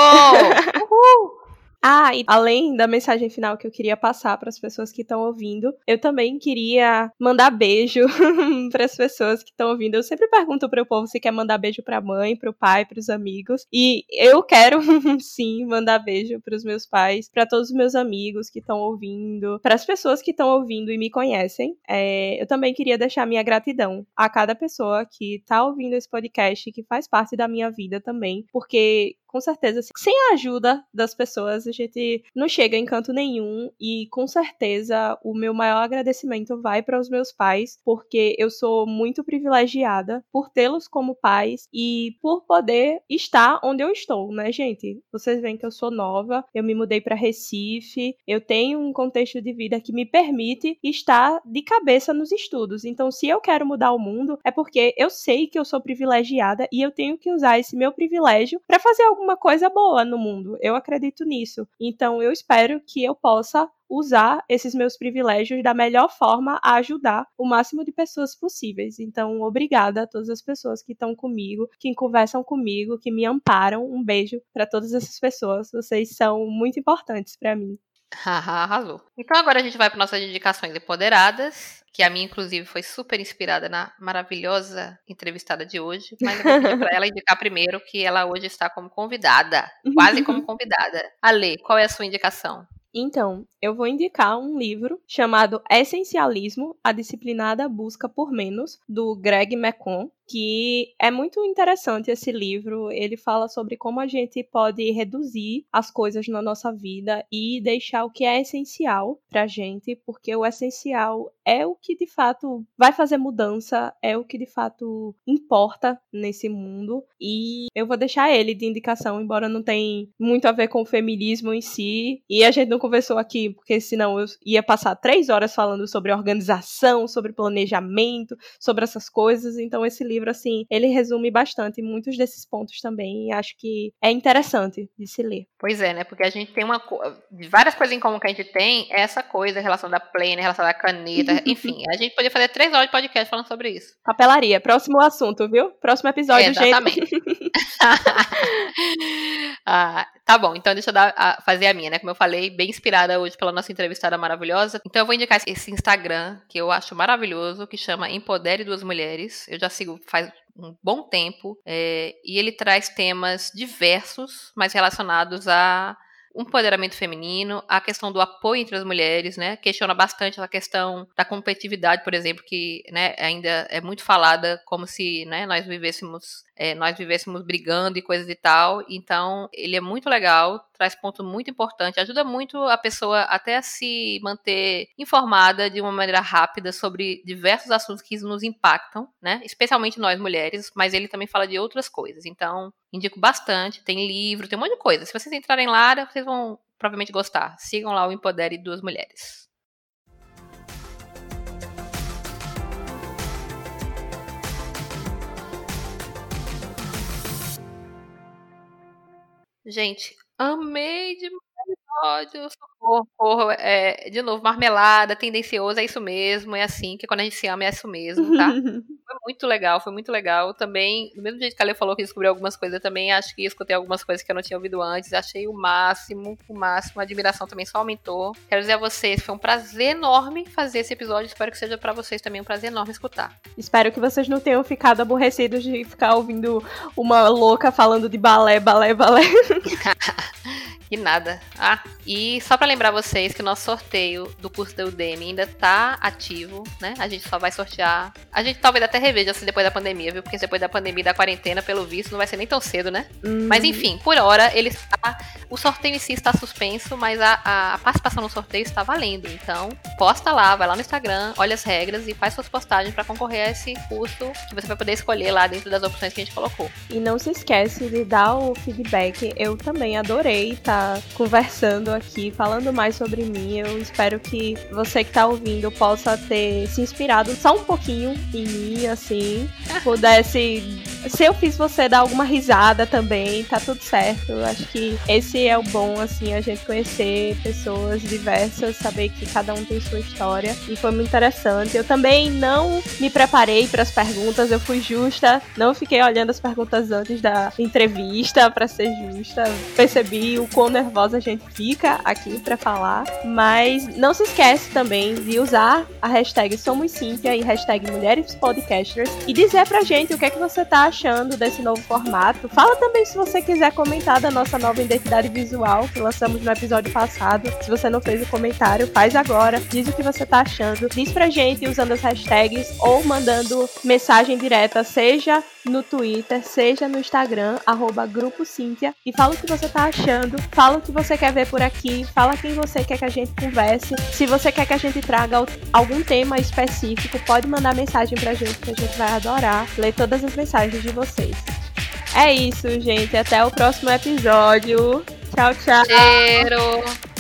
Uhul! Ah, e além da mensagem final que eu queria passar para as pessoas que estão ouvindo, eu também queria mandar beijo para as pessoas que estão ouvindo. Eu sempre pergunto para o povo se quer mandar beijo para a mãe, para o pai, para os amigos, e eu quero sim mandar beijo para os meus pais, para todos os meus amigos que estão ouvindo, para as pessoas que estão ouvindo e me conhecem. É, eu também queria deixar minha gratidão a cada pessoa que está ouvindo esse podcast, que faz parte da minha vida também, porque com certeza, sem a ajuda das pessoas, a gente não chega em canto nenhum. E com certeza, o meu maior agradecimento vai para os meus pais, porque eu sou muito privilegiada por tê-los como pais e por poder estar onde eu estou, né, gente? Vocês veem que eu sou nova, eu me mudei para Recife, eu tenho um contexto de vida que me permite estar de cabeça nos estudos. Então, se eu quero mudar o mundo, é porque eu sei que eu sou privilegiada e eu tenho que usar esse meu privilégio para fazer alguma coisa boa no mundo. Eu acredito nisso. Então eu espero que eu possa usar esses meus privilégios da melhor forma a ajudar o máximo de pessoas possíveis. Então, obrigada a todas as pessoas que estão comigo, que conversam comigo, que me amparam. Um beijo para todas essas pessoas. Vocês são muito importantes para mim. Arrasou. Então agora a gente vai para nossas indicações empoderadas, que a minha, inclusive, foi super inspirada na maravilhosa entrevistada de hoje. Mas eu vou pedir para ela indicar primeiro que ela hoje está como convidada, quase como convidada. Ale, qual é a sua indicação? Então, eu vou indicar um livro chamado Essencialismo: A Disciplinada Busca por Menos, do Greg McCon, que é muito interessante esse livro. Ele fala sobre como a gente pode reduzir as coisas na nossa vida e deixar o que é essencial pra gente, porque o essencial é o que de fato vai fazer mudança, é o que de fato importa nesse mundo. E eu vou deixar ele de indicação, embora não tenha muito a ver com o feminismo em si. E a gente não conversou aqui, porque senão eu ia passar três horas falando sobre organização, sobre planejamento, sobre essas coisas. Então esse livro livro, assim, ele resume bastante muitos desses pontos também e acho que é interessante de se ler. Pois é, né? Porque a gente tem uma. Várias coisas em comum que a gente tem é essa coisa, a relação da plena, a relação da caneta, enfim. A gente poderia fazer três horas de podcast falando sobre isso. Papelaria. Próximo assunto, viu? Próximo episódio, é, exatamente. gente. ah, tá bom, então deixa eu dar, a, fazer a minha, né? Como eu falei, bem inspirada hoje pela nossa entrevistada maravilhosa. Então eu vou indicar esse Instagram que eu acho maravilhoso, que chama Empodere Duas Mulheres. Eu já sigo faz um bom tempo é, e ele traz temas diversos, mas relacionados a um empoderamento feminino, a questão do apoio entre as mulheres, né? Questiona bastante a questão da competitividade, por exemplo, que né, ainda é muito falada como se né, nós vivêssemos é, nós vivêssemos brigando e coisas e tal. Então, ele é muito legal, traz ponto muito importante, ajuda muito a pessoa até a se manter informada de uma maneira rápida sobre diversos assuntos que nos impactam, né? Especialmente nós mulheres, mas ele também fala de outras coisas. Então, indico bastante, tem livro, tem um monte de coisa. Se vocês entrarem lá, vocês vão provavelmente gostar. Sigam lá o Empodere Duas Mulheres. Gente, amei demais episódio, socorro, é, de novo, marmelada, tendencioso, é isso mesmo, é assim, que quando a gente se ama é isso mesmo, tá? foi muito legal, foi muito legal. Também, do mesmo jeito que a Lê falou que descobriu algumas coisas, eu também acho que escutei algumas coisas que eu não tinha ouvido antes, achei o máximo, o máximo, a admiração também só aumentou. Quero dizer a vocês, foi um prazer enorme fazer esse episódio, espero que seja para vocês também um prazer enorme escutar. Espero que vocês não tenham ficado aborrecidos de ficar ouvindo uma louca falando de balé, balé, balé. E nada. Ah, e só para lembrar vocês que o nosso sorteio do curso da Udemy ainda tá ativo, né? A gente só vai sortear. A gente talvez até reveja se depois da pandemia, viu? Porque depois da pandemia e da quarentena, pelo visto, não vai ser nem tão cedo, né? Hum, Mas enfim, por hora ele está. O sorteio em si está suspenso, mas a, a participação no sorteio está valendo. Então, posta lá, vai lá no Instagram, olha as regras e faz suas postagens para concorrer a esse curso que você vai poder escolher lá dentro das opções que a gente colocou. E não se esquece de dar o feedback. Eu também adorei estar conversando aqui, falando mais sobre mim. Eu espero que você que tá ouvindo possa ter se inspirado só um pouquinho em mim, assim. Pudesse. Se eu fiz você dar alguma risada também, tá tudo certo. Acho que esse é o bom, assim, a gente conhecer pessoas diversas, saber que cada um tem sua história. E foi muito interessante. Eu também não me preparei para as perguntas, eu fui justa, não fiquei olhando as perguntas antes da entrevista, para ser justa. Percebi o quão nervosa a gente fica aqui para falar. Mas não se esquece também de usar a hashtag Somos Cíntia e hashtag Mulheres Podcasters e dizer pra gente o que é que você tá achando desse novo formato. Fala também se você quiser comentar da nossa nova identidade visual que lançamos no episódio passado. Se você não fez o comentário, faz agora. Diz o que você tá achando. Diz pra gente usando as hashtags ou mandando mensagem direta, seja no Twitter, seja no Instagram, arroba Grupo Cíntia, e fala o que você tá achando, fala o que você quer ver por aqui, fala quem você quer que a gente converse. Se você quer que a gente traga algum tema específico, pode mandar mensagem pra gente, que a gente vai adorar ler todas as mensagens de vocês. É isso, gente. Até o próximo episódio. Tchau, tchau. Cheiro!